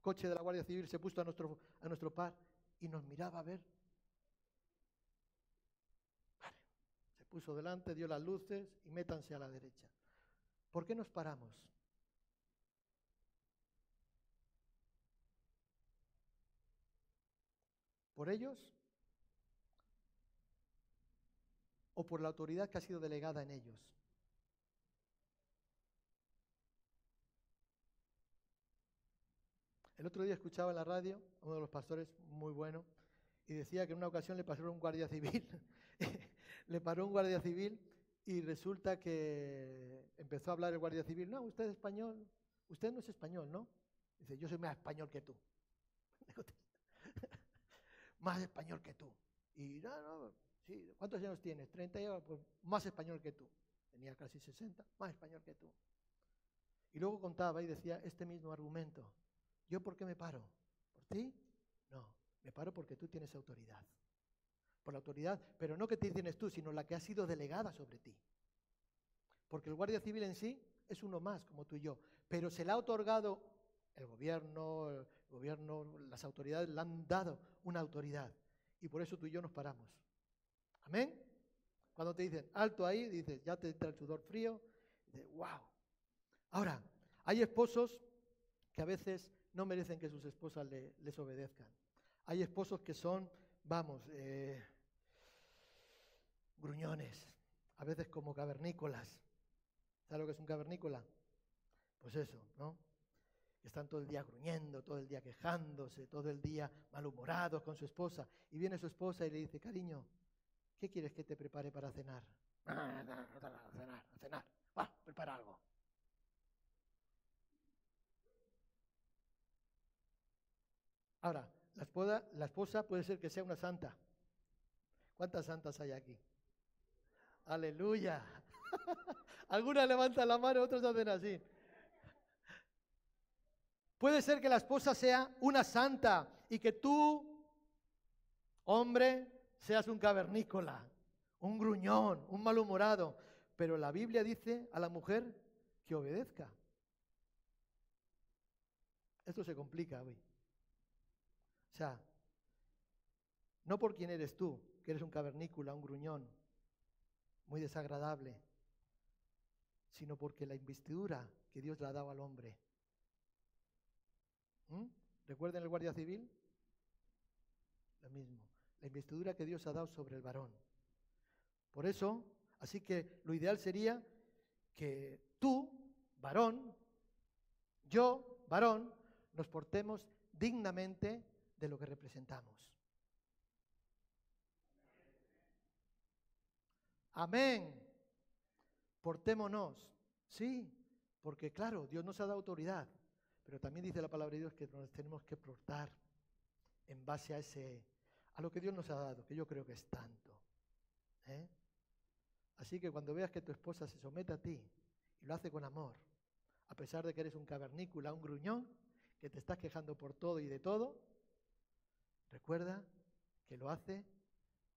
coche de la Guardia Civil se puso a nuestro, a nuestro par y nos miraba a ver? se puso delante, dio las luces y métanse a la derecha. ¿Por qué nos paramos? ¿Por ellos? ¿O por la autoridad que ha sido delegada en ellos? El otro día escuchaba en la radio a uno de los pastores muy bueno y decía que en una ocasión le pasó un guardia civil, le paró un guardia civil y resulta que empezó a hablar el guardia civil, no, usted es español, usted no es español, ¿no? Dice, yo soy más español que tú. más español que tú. Y no, no, sí, ¿cuántos años tienes? 30 años, pues más español que tú. Tenía casi 60, más español que tú. Y luego contaba y decía este mismo argumento. ¿Yo por qué me paro? ¿Por ti? No, me paro porque tú tienes autoridad. Por la autoridad, pero no que te tienes tú, sino la que ha sido delegada sobre ti. Porque el guardia civil en sí es uno más, como tú y yo, pero se le ha otorgado el gobierno, el gobierno, las autoridades le han dado una autoridad. Y por eso tú y yo nos paramos. Amén. Cuando te dicen alto ahí, dices, ya te entra el sudor frío, dices, wow. Ahora, hay esposos que a veces no merecen que sus esposas les obedezcan. Hay esposos que son, vamos, eh, gruñones, a veces como cavernícolas. ¿Sabes lo que es un cavernícola? Pues eso, ¿no? Están todo el día gruñendo, todo el día quejándose, todo el día malhumorados con su esposa. Y viene su esposa y le dice, cariño, ¿qué quieres que te prepare para cenar? A cenar, a cenar. Va, prepara algo. Ahora, la esposa, puede ser que sea una santa. ¿Cuántas santas hay aquí? Aleluya. Algunas levantan la mano, otras hacen así. Puede ser que la esposa sea una santa y que tú, hombre, seas un cavernícola, un gruñón, un malhumorado. Pero la Biblia dice a la mujer que obedezca. Esto se complica hoy. O sea, no por quién eres tú, que eres un cavernícola, un gruñón, muy desagradable, sino porque la investidura que Dios le ha dado al hombre. ¿Mm? ¿Recuerden el guardia civil? Lo mismo, la investidura que Dios ha dado sobre el varón. Por eso, así que lo ideal sería que tú, varón, yo, varón, nos portemos dignamente de lo que representamos. Amén. Portémonos. Sí, porque claro, Dios nos ha dado autoridad, pero también dice la palabra de Dios que nos tenemos que portar en base a ese a lo que Dios nos ha dado, que yo creo que es tanto. ¿eh? Así que cuando veas que tu esposa se somete a ti y lo hace con amor, a pesar de que eres un cavernícola, un gruñón, que te estás quejando por todo y de todo, Recuerda que lo hace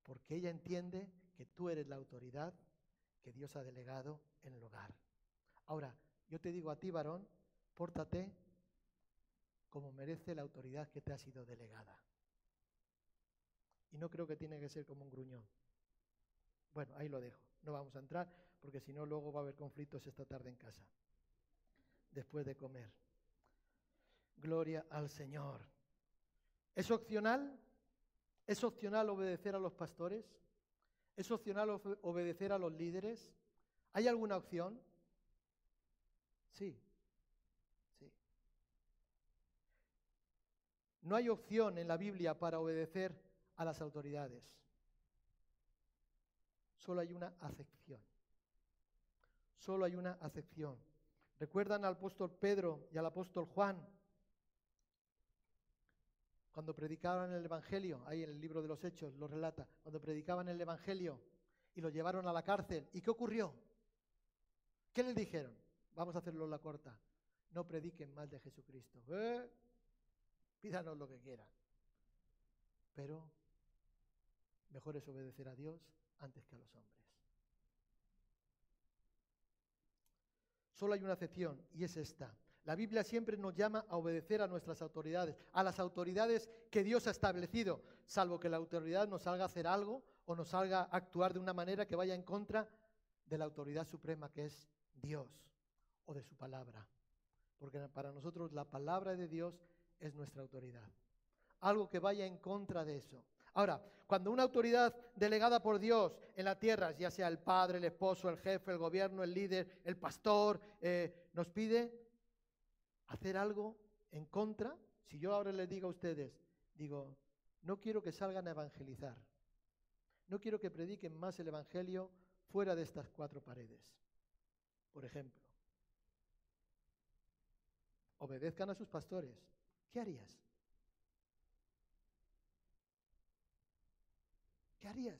porque ella entiende que tú eres la autoridad que Dios ha delegado en el hogar. Ahora, yo te digo a ti, varón, pórtate como merece la autoridad que te ha sido delegada. Y no creo que tiene que ser como un gruñón. Bueno, ahí lo dejo. No vamos a entrar porque si no luego va a haber conflictos esta tarde en casa. Después de comer. Gloria al Señor. ¿Es opcional? ¿Es opcional obedecer a los pastores? ¿Es opcional obedecer a los líderes? ¿Hay alguna opción? Sí, sí. No hay opción en la Biblia para obedecer a las autoridades. Solo hay una acepción. Solo hay una acepción. ¿Recuerdan al apóstol Pedro y al apóstol Juan? Cuando predicaban el Evangelio, ahí en el libro de los Hechos lo relata, cuando predicaban el Evangelio y lo llevaron a la cárcel. ¿Y qué ocurrió? ¿Qué les dijeron? Vamos a hacerlo la corta. No prediquen más de Jesucristo. ¿Eh? Pídanos lo que quieran. Pero mejor es obedecer a Dios antes que a los hombres. Solo hay una excepción y es esta. La Biblia siempre nos llama a obedecer a nuestras autoridades, a las autoridades que Dios ha establecido, salvo que la autoridad nos salga a hacer algo o nos salga a actuar de una manera que vaya en contra de la autoridad suprema que es Dios o de su palabra. Porque para nosotros la palabra de Dios es nuestra autoridad. Algo que vaya en contra de eso. Ahora, cuando una autoridad delegada por Dios en la tierra, ya sea el padre, el esposo, el jefe, el gobierno, el líder, el pastor, eh, nos pide hacer algo en contra, si yo ahora les digo a ustedes, digo, no quiero que salgan a evangelizar, no quiero que prediquen más el Evangelio fuera de estas cuatro paredes, por ejemplo. Obedezcan a sus pastores. ¿Qué harías? ¿Qué harías?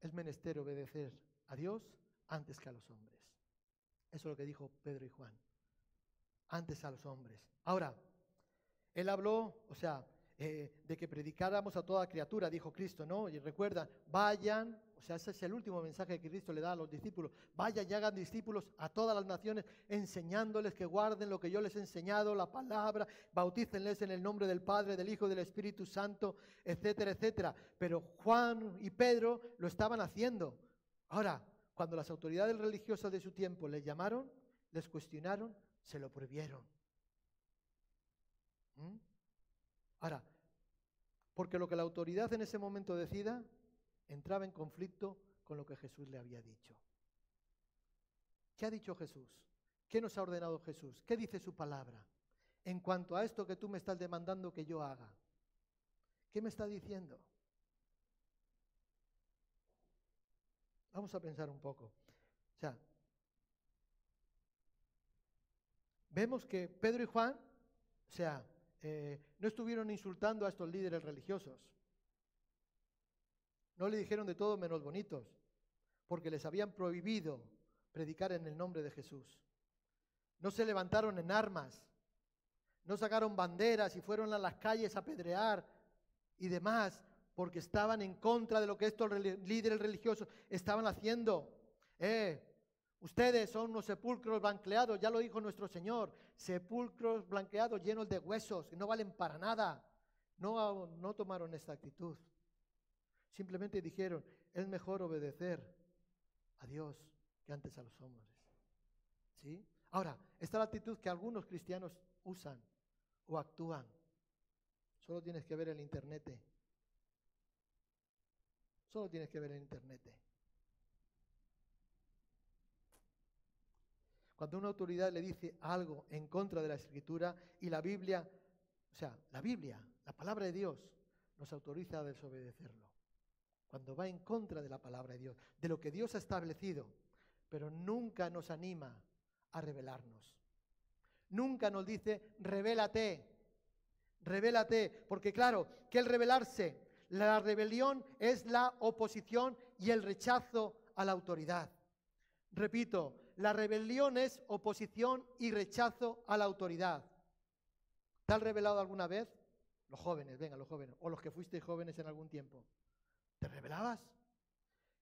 Es menester obedecer a Dios antes que a los hombres. Eso es lo que dijo Pedro y Juan. Antes a los hombres. Ahora, él habló, o sea, eh, de que predicáramos a toda criatura, dijo Cristo, ¿no? Y recuerdan, vayan, o sea, ese es el último mensaje que Cristo le da a los discípulos, vayan y hagan discípulos a todas las naciones, enseñándoles que guarden lo que yo les he enseñado, la palabra, bautícenles en el nombre del Padre, del Hijo, del Espíritu Santo, etcétera, etcétera. Pero Juan y Pedro lo estaban haciendo. Ahora, cuando las autoridades religiosas de su tiempo les llamaron, les cuestionaron, se lo prohibieron. ¿Mm? Ahora, porque lo que la autoridad en ese momento decida entraba en conflicto con lo que Jesús le había dicho. ¿Qué ha dicho Jesús? ¿Qué nos ha ordenado Jesús? ¿Qué dice su palabra? En cuanto a esto que tú me estás demandando que yo haga, ¿qué me está diciendo? Vamos a pensar un poco. Vemos que Pedro y Juan, o sea, eh, no estuvieron insultando a estos líderes religiosos. No le dijeron de todo menos bonitos, porque les habían prohibido predicar en el nombre de Jesús. No se levantaron en armas, no sacaron banderas y fueron a las calles a pedrear y demás, porque estaban en contra de lo que estos líderes religiosos estaban haciendo. Eh, Ustedes son unos sepulcros blanqueados, ya lo dijo nuestro Señor, sepulcros blanqueados llenos de huesos, que no valen para nada. No, no tomaron esta actitud. Simplemente dijeron, es mejor obedecer a Dios que antes a los hombres. ¿Sí? Ahora, esta es la actitud que algunos cristianos usan o actúan. Solo tienes que ver el internet. Solo tienes que ver el internet. Cuando una autoridad le dice algo en contra de la escritura y la Biblia, o sea, la Biblia, la palabra de Dios, nos autoriza a desobedecerlo. Cuando va en contra de la palabra de Dios, de lo que Dios ha establecido, pero nunca nos anima a rebelarnos. Nunca nos dice, revélate, revélate, porque claro, que el rebelarse, la rebelión es la oposición y el rechazo a la autoridad. Repito, la rebelión es oposición y rechazo a la autoridad. ¿Te has rebelado alguna vez? Los jóvenes, venga, los jóvenes, o los que fuisteis jóvenes en algún tiempo. ¿Te rebelabas?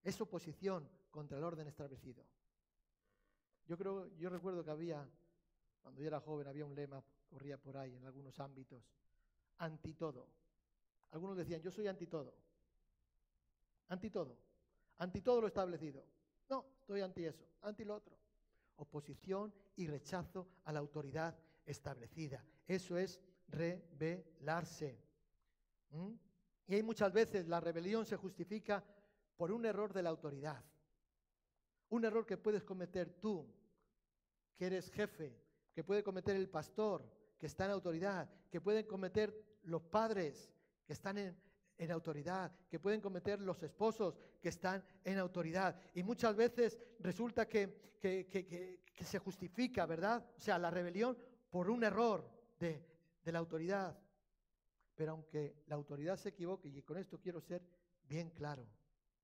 Es oposición contra el orden establecido. Yo creo, yo recuerdo que había, cuando yo era joven, había un lema, corría por ahí en algunos ámbitos, anti todo. Algunos decían, yo soy anti todo. Anti todo. Anti todo lo establecido. No, estoy anti eso, anti lo otro oposición y rechazo a la autoridad establecida. Eso es rebelarse. ¿Mm? Y hay muchas veces la rebelión se justifica por un error de la autoridad Un error que puedes cometer tú, que eres jefe, que puede cometer el pastor, que está en autoridad, que pueden cometer los padres, que están en, en autoridad, que pueden cometer los esposos que están en autoridad. Y muchas veces resulta que, que, se justifica, ¿verdad? O sea, la rebelión por un error de, de la autoridad. Pero aunque la autoridad se equivoque, y con esto quiero ser bien claro,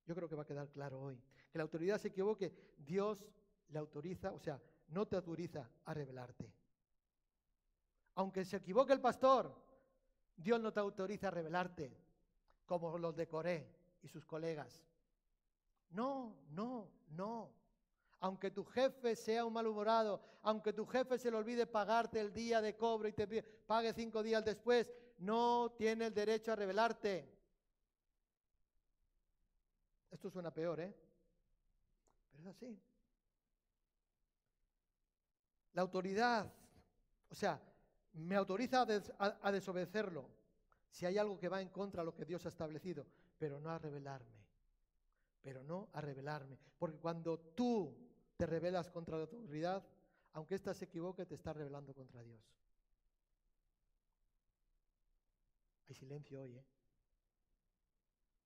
yo creo que va a quedar claro hoy, que la autoridad se equivoque, Dios le autoriza, o sea, no te autoriza a rebelarte. Aunque se equivoque el pastor, Dios no te autoriza a rebelarte como los de Coré y sus colegas. No, no, no. Aunque tu jefe sea un malhumorado, aunque tu jefe se le olvide pagarte el día de cobro y te pague cinco días después, no tiene el derecho a rebelarte. Esto suena peor, ¿eh? Pero es así. La autoridad, o sea, me autoriza a, desobedecerlo si hay algo que va en contra de lo que Dios ha establecido, pero no a rebelarme, pero no a rebelarme, porque cuando tú te rebelas contra la autoridad, aunque ésta se equivoque, te está rebelando contra Dios. Hay silencio hoy, ¿eh?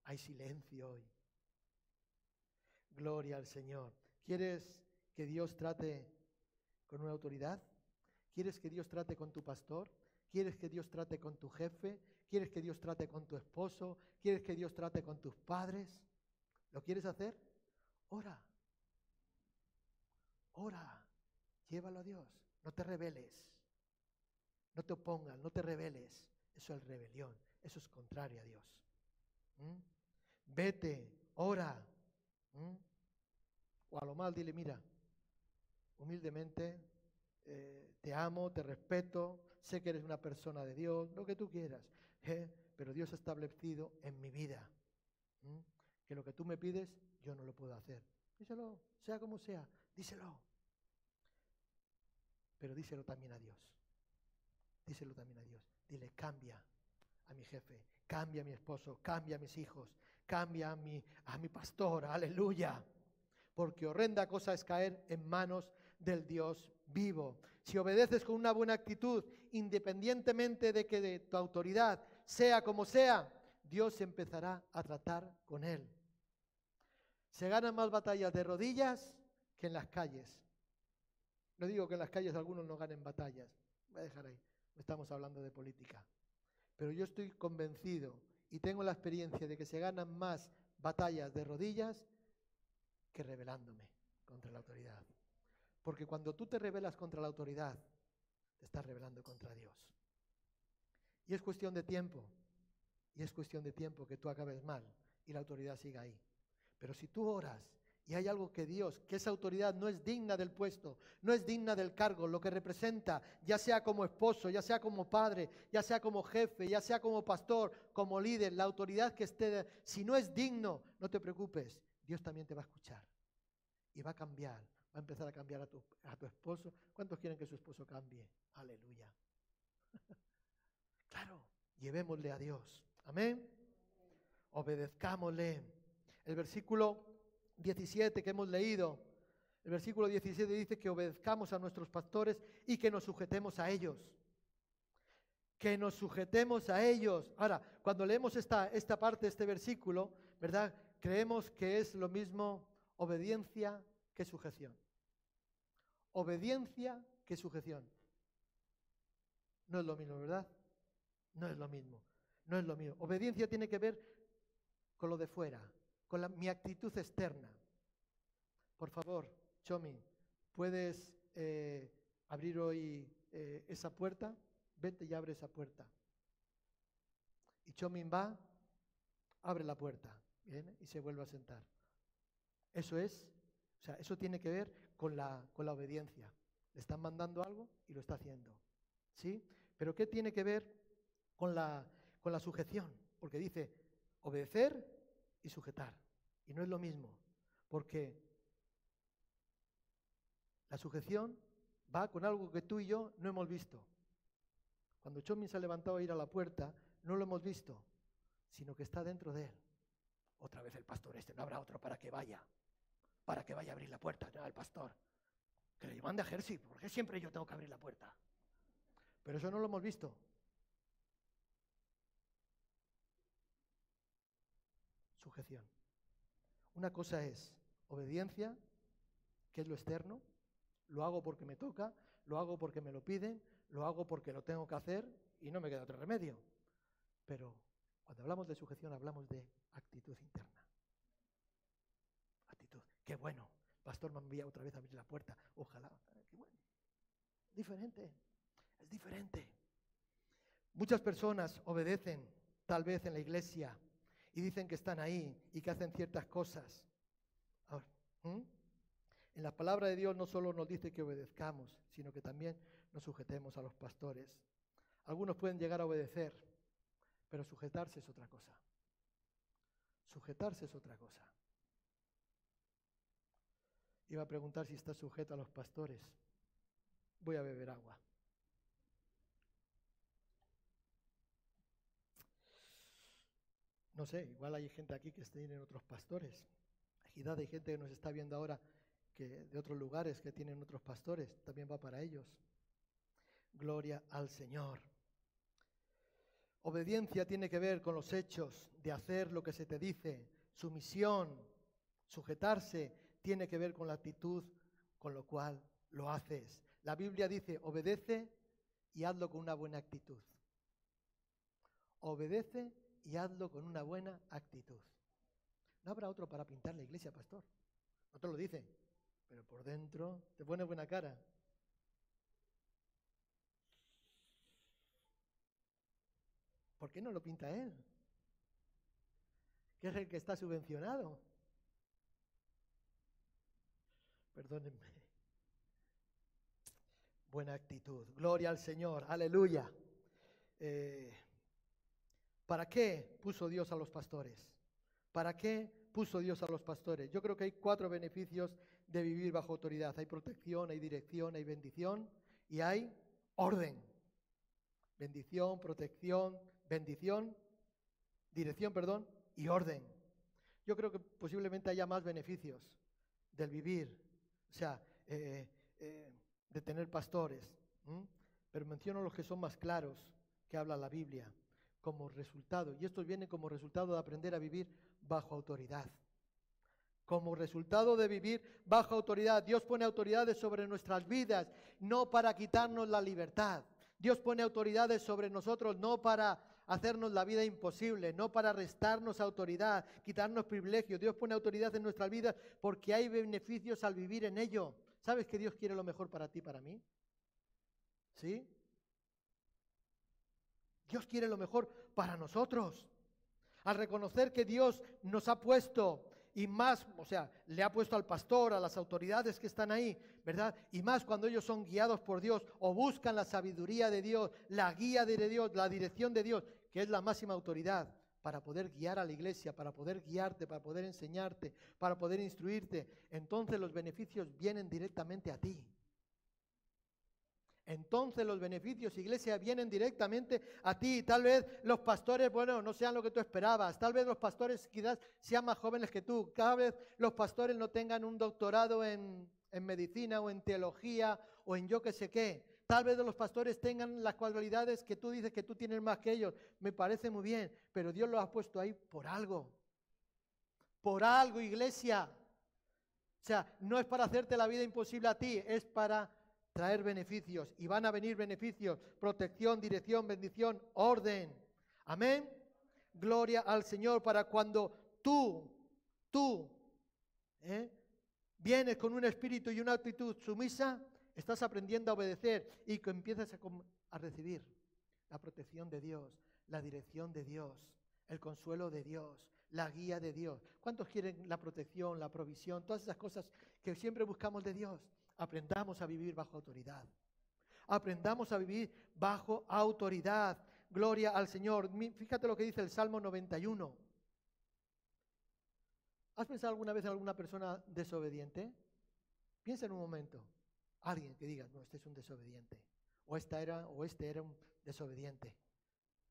Hay silencio hoy. Gloria al Señor. ¿Quieres que Dios trate con una autoridad? ¿Quieres que Dios trate con tu pastor? ¿Quieres que Dios trate con tu jefe? ¿Quieres que Dios trate con tu esposo? ¿Quieres que Dios trate con tus padres? ¿Lo quieres hacer? Ora. Ora. Llévalo a Dios. No te rebeles. No te opongas, no te rebeles. Eso es rebelión. Eso es contrario a Dios. ¿Mm? Vete, ora. ¿Mm? O a lo mal dile, mira, humildemente, eh, te amo, te respeto, sé que eres una persona de Dios, lo que tú quieras. ¿eh? pero Dios ha establecido en mi vida que lo que tú me pides yo no lo puedo hacer. Díselo, sea como sea, díselo. Pero díselo también a Dios. Díselo también a Dios. Dile, cambia a mi jefe, cambia a mi esposo, cambia a mis hijos, cambia a mi, a mi pastor, aleluya. Porque horrenda cosa es caer en manos del Dios vivo. Si obedeces con una buena actitud, independientemente de que de tu autoridad sea como sea, Dios empezará a tratar con él. Se ganan más batallas de rodillas que en las calles. No digo que en las calles algunos no ganen batallas. Voy a dejar ahí. Estamos hablando de política. Pero yo estoy convencido y tengo la experiencia de que se ganan más batallas de rodillas que rebelándome contra la autoridad. Porque cuando tú te rebelas contra la autoridad, te estás rebelando contra Dios. Y es cuestión de tiempo. Y es cuestión de tiempo que tú acabes mal y la autoridad siga ahí. Pero si tú oras y hay algo que Dios, que esa autoridad no es digna del puesto, no es digna del cargo, lo que representa, ya sea como esposo, ya sea como padre, ya sea como jefe, ya sea como pastor, como líder, la autoridad que esté, si no es digno, no te preocupes, Dios también te va a escuchar y va a cambiar a empezar a cambiar a tu, a tu esposo. ¿Cuántos quieren que su esposo cambie? Aleluya. claro, llevémosle a Dios. Amén. Obedezcámosle. El versículo 17 que hemos leído, el versículo 17 dice que obedezcamos a nuestros pastores y que nos sujetemos a ellos. Que nos sujetemos a ellos. Ahora, cuando leemos esta, esta parte, este versículo, ¿verdad? Creemos que es lo mismo obediencia que sujeción. Obediencia que sujeción. No es lo mismo, ¿verdad? No es lo mismo. No es lo mismo. Obediencia tiene que ver con lo de fuera, con la, mi actitud externa. Por favor, Chomi, ¿puedes eh, abrir hoy eh, esa puerta? Vete y abre esa puerta. Y Chomin va, abre la puerta, ¿bien? Y se vuelve a sentar. Eso es o sea, eso tiene que ver con la, con la obediencia. Le están mandando algo y lo está haciendo. ¿Sí? Pero ¿qué tiene que ver con la, con la sujeción? Porque dice obedecer y sujetar. Y no es lo mismo. Porque la sujeción va con algo que tú y yo no hemos visto. Cuando Chomin se ha levantado a ir a la puerta, no lo hemos visto, sino que está dentro de él. Otra vez el pastor este, no habrá otro para que vaya. Para que vaya a abrir la puerta al pastor. Que le mande a ejército, porque siempre yo tengo que abrir la puerta. Pero eso no lo hemos visto. Sujeción. Una cosa es obediencia, que es lo externo, lo hago porque me toca, lo hago porque me lo piden, lo hago porque lo tengo que hacer y no me queda otro remedio. Pero cuando hablamos de sujeción hablamos de actitud interna. Qué bueno. pastor me envía otra vez a abrir la puerta. Ojalá. Qué bueno. Diferente. Es diferente. Muchas personas obedecen, tal vez en la iglesia, y dicen que están ahí y que hacen ciertas cosas. En la palabra de Dios no solo nos dice que obedezcamos, sino que también nos sujetemos a los pastores. Algunos pueden llegar a obedecer, pero sujetarse es otra cosa. Sujetarse es otra cosa. Iba a preguntar si está sujeto a los pastores. Voy a beber agua. No sé, igual hay gente aquí que tienen otros pastores. Hay gente que nos está viendo ahora que de otros lugares que tienen otros pastores, también va para ellos. Gloria al Señor. Obediencia tiene que ver con los hechos de hacer lo que se te dice. Sumisión, sujetarse, tiene que ver con la actitud con lo cual lo haces. La Biblia dice, obedece y hazlo con una buena actitud. Obedece y hazlo con una buena actitud. No habrá otro para pintar la iglesia, pastor. No te lo dice, pero por dentro te pone buena cara. ¿Por qué no lo pinta él? Que es el que está subvencionado. Perdónenme. Buena actitud. Gloria al Señor. Aleluya. Eh, ¿Para qué puso Dios a los pastores? ¿Para qué puso Dios a los pastores? Yo creo que hay cuatro beneficios de vivir bajo autoridad. Hay protección, hay dirección, hay bendición y hay orden. Bendición, protección, bendición, dirección, perdón, y orden. Yo creo que posiblemente haya más beneficios del vivir, o sea, eh, eh, de tener pastores. Pero menciono los que son más claros que habla la Biblia como resultado. Y esto viene como resultado de aprender a vivir bajo autoridad. Como resultado de vivir bajo autoridad. Dios pone autoridades sobre nuestras vidas, no para quitarnos la libertad. Dios pone autoridades sobre nosotros, no para hacernos la vida imposible, no para restarnos autoridad, quitarnos privilegios. Dios pone autoridad en nuestras vidas porque hay beneficios al vivir en ello. ¿Sabes que Dios quiere lo mejor para ti, para mí? ¿Sí? Dios quiere lo mejor para nosotros. Al reconocer que Dios nos ha puesto y más, o sea, le ha puesto al pastor, a las autoridades que están ahí, ¿verdad? Y más cuando ellos son guiados por Dios o buscan la sabiduría de Dios, la guía de Dios, la dirección de Dios, que es la máxima autoridad para poder guiar a la iglesia, para poder guiarte, para poder enseñarte, para poder instruirte. Entonces los beneficios vienen directamente a ti entonces los beneficios, iglesia, vienen directamente a ti. Tal vez los pastores, bueno, no sean lo que tú esperabas. Tal vez los pastores quizás sean más jóvenes que tú. Cada vez los pastores no tengan un doctorado en, en medicina o en teología o en yo qué sé qué. Tal vez los pastores tengan las cualidades que tú dices que tú tienes más que ellos. Me parece muy bien, pero Dios los ha puesto ahí por algo. Por algo, iglesia. O sea, no es para hacerte la vida imposible a ti, es para traer beneficios y van a venir beneficios, protección, dirección, bendición, orden. Amén. Gloria al Señor para cuando tú, tú, ¿eh? vienes con un espíritu y una actitud sumisa, estás aprendiendo a obedecer y que empiezas a, a recibir la protección de Dios, la dirección de Dios, el consuelo de Dios, la guía de Dios. ¿Cuántos quieren la protección, la provisión, todas esas cosas que siempre buscamos de Dios? Aprendamos a vivir bajo autoridad. Aprendamos a vivir bajo autoridad. Gloria al Señor. Fíjate lo que dice el Salmo 91. ¿Has pensado alguna vez en alguna persona desobediente? Piensa en un momento. Alguien que diga, no, este es un desobediente. O esta era, o este era un desobediente.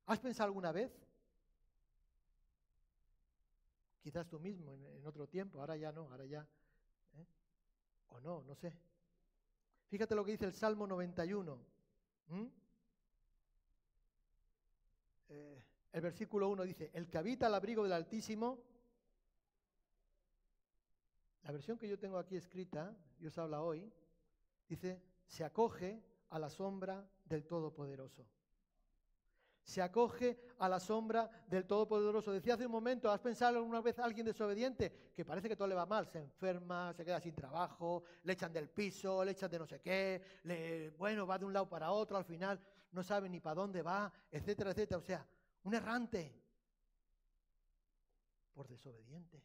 ¿Has pensado alguna vez? Quizás tú mismo en, otro tiempo, ahora ya no, ahora ya ¿eh? O no, no sé. Fíjate lo que dice el Salmo 91. Eh, el versículo 1 dice, el que habita al abrigo del Altísimo, la versión que yo tengo aquí escrita, Dios habla hoy, dice, se acoge a la sombra del Todopoderoso se acoge a la sombra del Todopoderoso. Decía hace un momento, ¿has pensado alguna vez a alguien desobediente? Que parece que todo le va mal, se enferma, se queda sin trabajo, le echan del piso, le echan de no sé qué, le, bueno, va de un lado para otro, al final no sabe ni para dónde va, etcétera, etcétera. O sea, un errante por desobediente.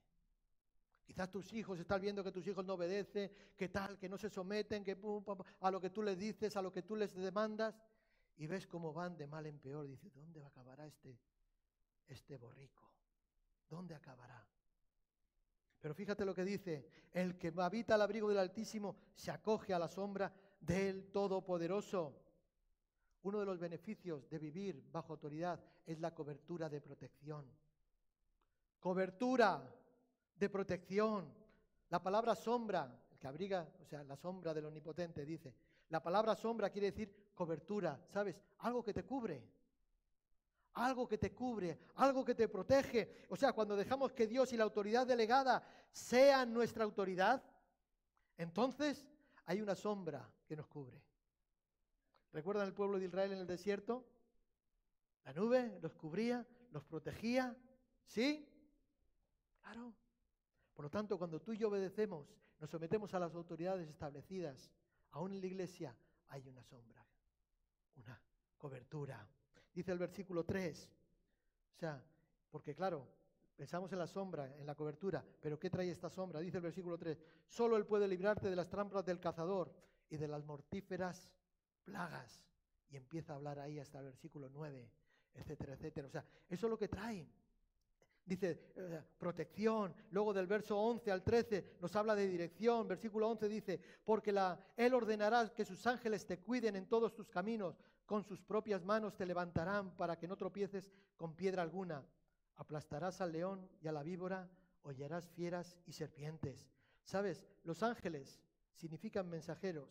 Quizás tus hijos están viendo que tus hijos no obedecen, que tal, que no se someten, que a lo que tú les dices, a lo que tú les demandas y ves cómo van de mal en peor, dices, ¿dónde acabará este, este borrico? ¿Dónde acabará? Pero fíjate lo que dice, el que habita al abrigo del Altísimo se acoge a la sombra del Todopoderoso. Uno de los beneficios de vivir bajo autoridad es la cobertura de protección. Cobertura de protección. La palabra sombra, que abriga, o sea, la sombra del Omnipotente, dice, la palabra sombra quiere decir cobertura, ¿sabes? Algo que te cubre. Algo que te cubre, algo que te protege. O sea, cuando dejamos que Dios y la autoridad delegada sean nuestra autoridad, entonces hay una sombra que nos cubre. ¿Recuerdan el pueblo de Israel en el desierto? La nube los cubría, los protegía. ¿Sí? Claro. Por lo tanto, cuando tú y yo obedecemos, nos sometemos a las autoridades establecidas, Aún en la iglesia hay una sombra, una cobertura. Dice el versículo 3. O sea, porque claro, pensamos en la sombra, en la cobertura, pero ¿qué trae esta sombra? Dice el versículo 3. Solo Él puede librarte de las trampas del cazador y de las mortíferas plagas. Y empieza a hablar ahí hasta el versículo 9, etcétera, etcétera. O sea, eso es lo que trae. Dice eh, protección. Luego del verso 11 al 13 nos habla de dirección. Versículo 11 dice, porque la, Él ordenará que sus ángeles te cuiden en todos tus caminos. Con sus propias manos te levantarán para que no tropieces con piedra alguna. Aplastarás al león y a la víbora, hollarás fieras y serpientes. ¿Sabes? Los ángeles significan mensajeros.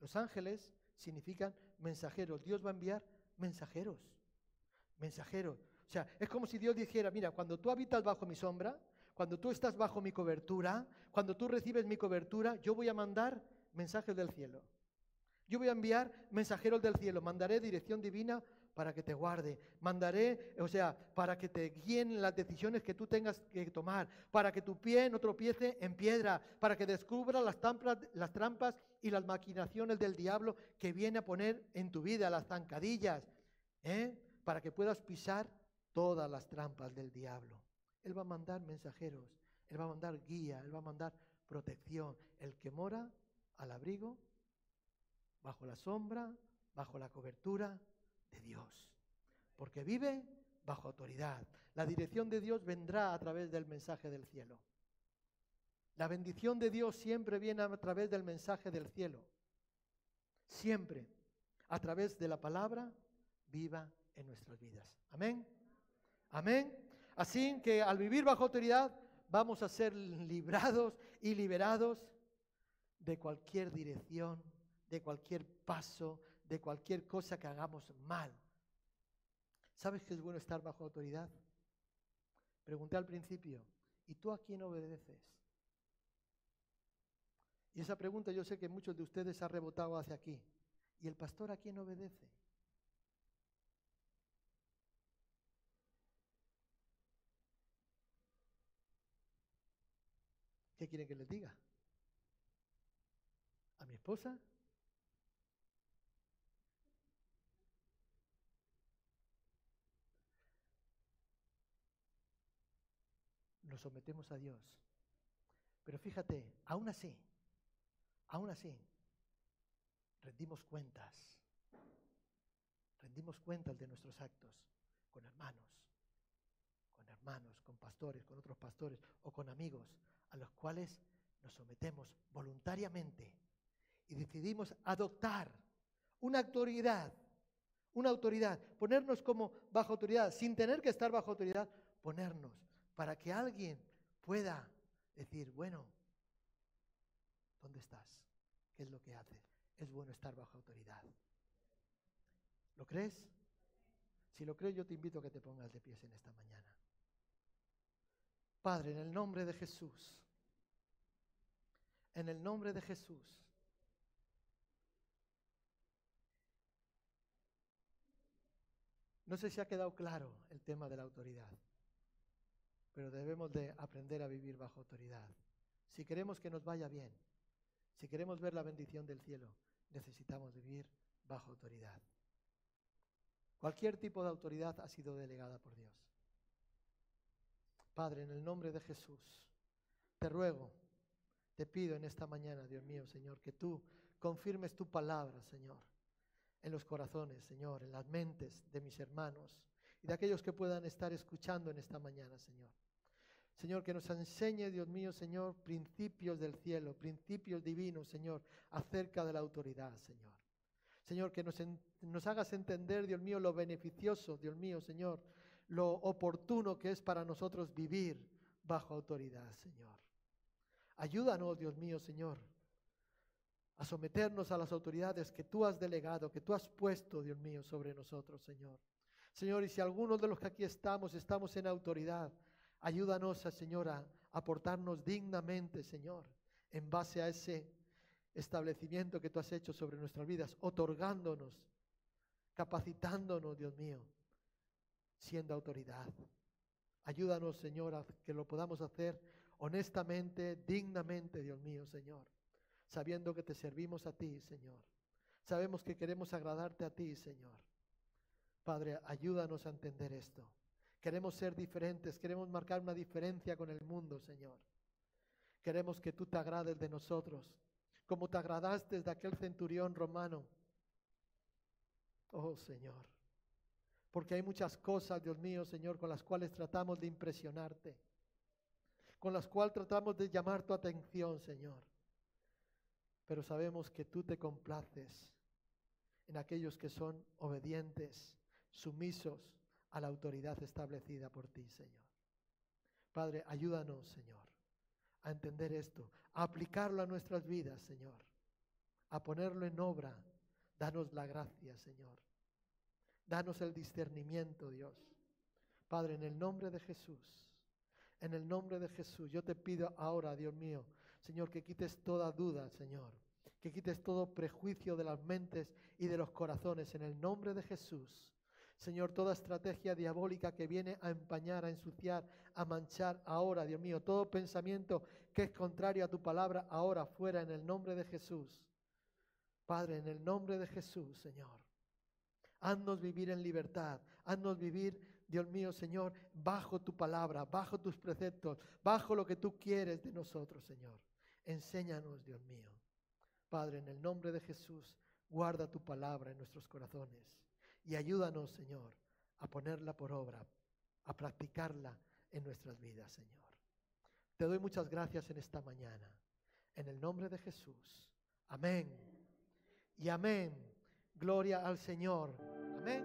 Los ángeles significan mensajeros. Dios va a enviar mensajeros. Mensajeros. O sea, es como si Dios dijera, mira, cuando tú habitas bajo mi sombra, cuando tú estás bajo mi cobertura, cuando tú recibes mi cobertura, yo voy a mandar mensajes del cielo. Yo voy a enviar mensajeros del cielo, mandaré dirección divina para que te guarde, mandaré, o sea, para que te guíen las decisiones que tú tengas que tomar, para que tu pie no tropiece en piedra, para que descubra las trampas, y las maquinaciones del diablo que viene a poner en tu vida, las zancadillas, ¿eh? para que puedas pisar todas las trampas del diablo. Él va a mandar mensajeros, Él va a mandar guía, Él va a mandar protección. El que mora al abrigo, bajo la sombra, bajo la cobertura de Dios. Porque vive bajo autoridad. La dirección de Dios vendrá a través del mensaje del cielo. La bendición de Dios siempre viene a través del mensaje del cielo. Siempre. A través de la palabra viva en nuestras vidas. Amén. Amén. Así que al vivir bajo autoridad vamos a ser librados y liberados de cualquier dirección, de cualquier paso, de cualquier cosa que hagamos mal. ¿Sabes que es bueno estar bajo autoridad? Pregunté al principio, ¿y tú a quién obedeces? Y esa pregunta yo sé que muchos de ustedes ha rebotado hacia aquí. ¿Y el pastor a quién obedece? ¿Qué quieren que les diga? ¿A mi esposa? Nos sometemos a Dios. Pero fíjate, aún así, aún así, rendimos cuentas. Rendimos cuentas de nuestros actos con hermanos, con hermanos, con pastores, con otros pastores o con amigos a los cuales nos sometemos voluntariamente y decidimos adoptar una autoridad, una autoridad, ponernos como bajo autoridad, sin tener que estar bajo autoridad, ponernos para que alguien pueda decir, bueno, ¿Dónde estás? ¿Qué es lo que haces? Es bueno estar bajo autoridad. ¿Lo crees? Si lo crees, yo te invito a que te pongas de pies en esta mañana. Padre, en el nombre de Jesús, en el nombre de Jesús, no sé si ha quedado claro el tema de la autoridad, pero debemos de aprender a vivir bajo autoridad. Si queremos que nos vaya bien, si queremos ver la bendición del cielo, necesitamos vivir bajo autoridad. Cualquier tipo de autoridad ha sido delegada por Dios. Padre, en el nombre de Jesús, te ruego, te pido en esta mañana, Dios mío, Señor, que tú confirmes tu palabra, Señor, en los corazones, Señor, en las mentes de mis hermanos y de aquellos que puedan estar escuchando en esta mañana, Señor. Señor, que nos enseñe, Dios mío, Señor, principios del cielo, principios divinos, Señor, acerca de la autoridad, Señor. Señor, que nos, nos hagas entender, Dios mío, lo beneficioso, Dios mío, Señor, lo oportuno que es para nosotros vivir bajo autoridad, Señor. Ayúdanos, Dios mío, Señor, a someternos a las autoridades que tú has delegado, que tú has puesto, Dios mío, sobre nosotros, Señor. Señor, y si algunos de los que aquí estamos estamos en autoridad, Ayúdanos, Señor, a aportarnos dignamente, Señor, en base a ese establecimiento que tú has hecho sobre nuestras vidas, otorgándonos, capacitándonos, Dios mío, siendo autoridad. Ayúdanos, Señor, a que lo podamos hacer honestamente, dignamente, Dios mío, Señor, sabiendo que te servimos a ti, Señor. Sabemos que queremos agradarte a ti, Señor. Padre, ayúdanos a entender esto. Queremos ser diferentes, queremos marcar una diferencia con el mundo, Señor. Queremos que tú te agrades de nosotros, como te agradaste de aquel centurión romano. Oh Señor, porque hay muchas cosas, Dios mío, Señor, con las cuales tratamos de impresionarte, con las cuales tratamos de llamar tu atención, Señor. Pero sabemos que tú te complaces en aquellos que son obedientes, sumisos, a la autoridad establecida por ti, Señor. Padre, ayúdanos, Señor, a entender esto, a aplicarlo a nuestras vidas, Señor, a ponerlo en obra. Danos la gracia, Señor. Danos el discernimiento, Dios. Padre, en el nombre de Jesús, en el nombre de Jesús, yo te pido ahora, Dios mío, Señor, que quites toda duda, Señor, que quites todo prejuicio de las mentes y de los corazones, en el nombre de Jesús. Señor, toda estrategia diabólica que viene a empañar, a ensuciar, a manchar ahora, Dios mío, todo pensamiento que es contrario a tu palabra, ahora fuera en el nombre de Jesús. Padre, en el nombre de Jesús, Señor. Haznos vivir en libertad, haznos vivir, Dios mío, Señor, bajo tu palabra, bajo tus preceptos, bajo lo que tú quieres de nosotros, Señor. Enséñanos, Dios mío. Padre, en el nombre de Jesús, guarda tu palabra en nuestros corazones. Y ayúdanos, Señor, a ponerla por obra, a practicarla en nuestras vidas, Señor. Te doy muchas gracias en esta mañana. En el nombre de Jesús. Amén. Y amén. Gloria al Señor. Amén.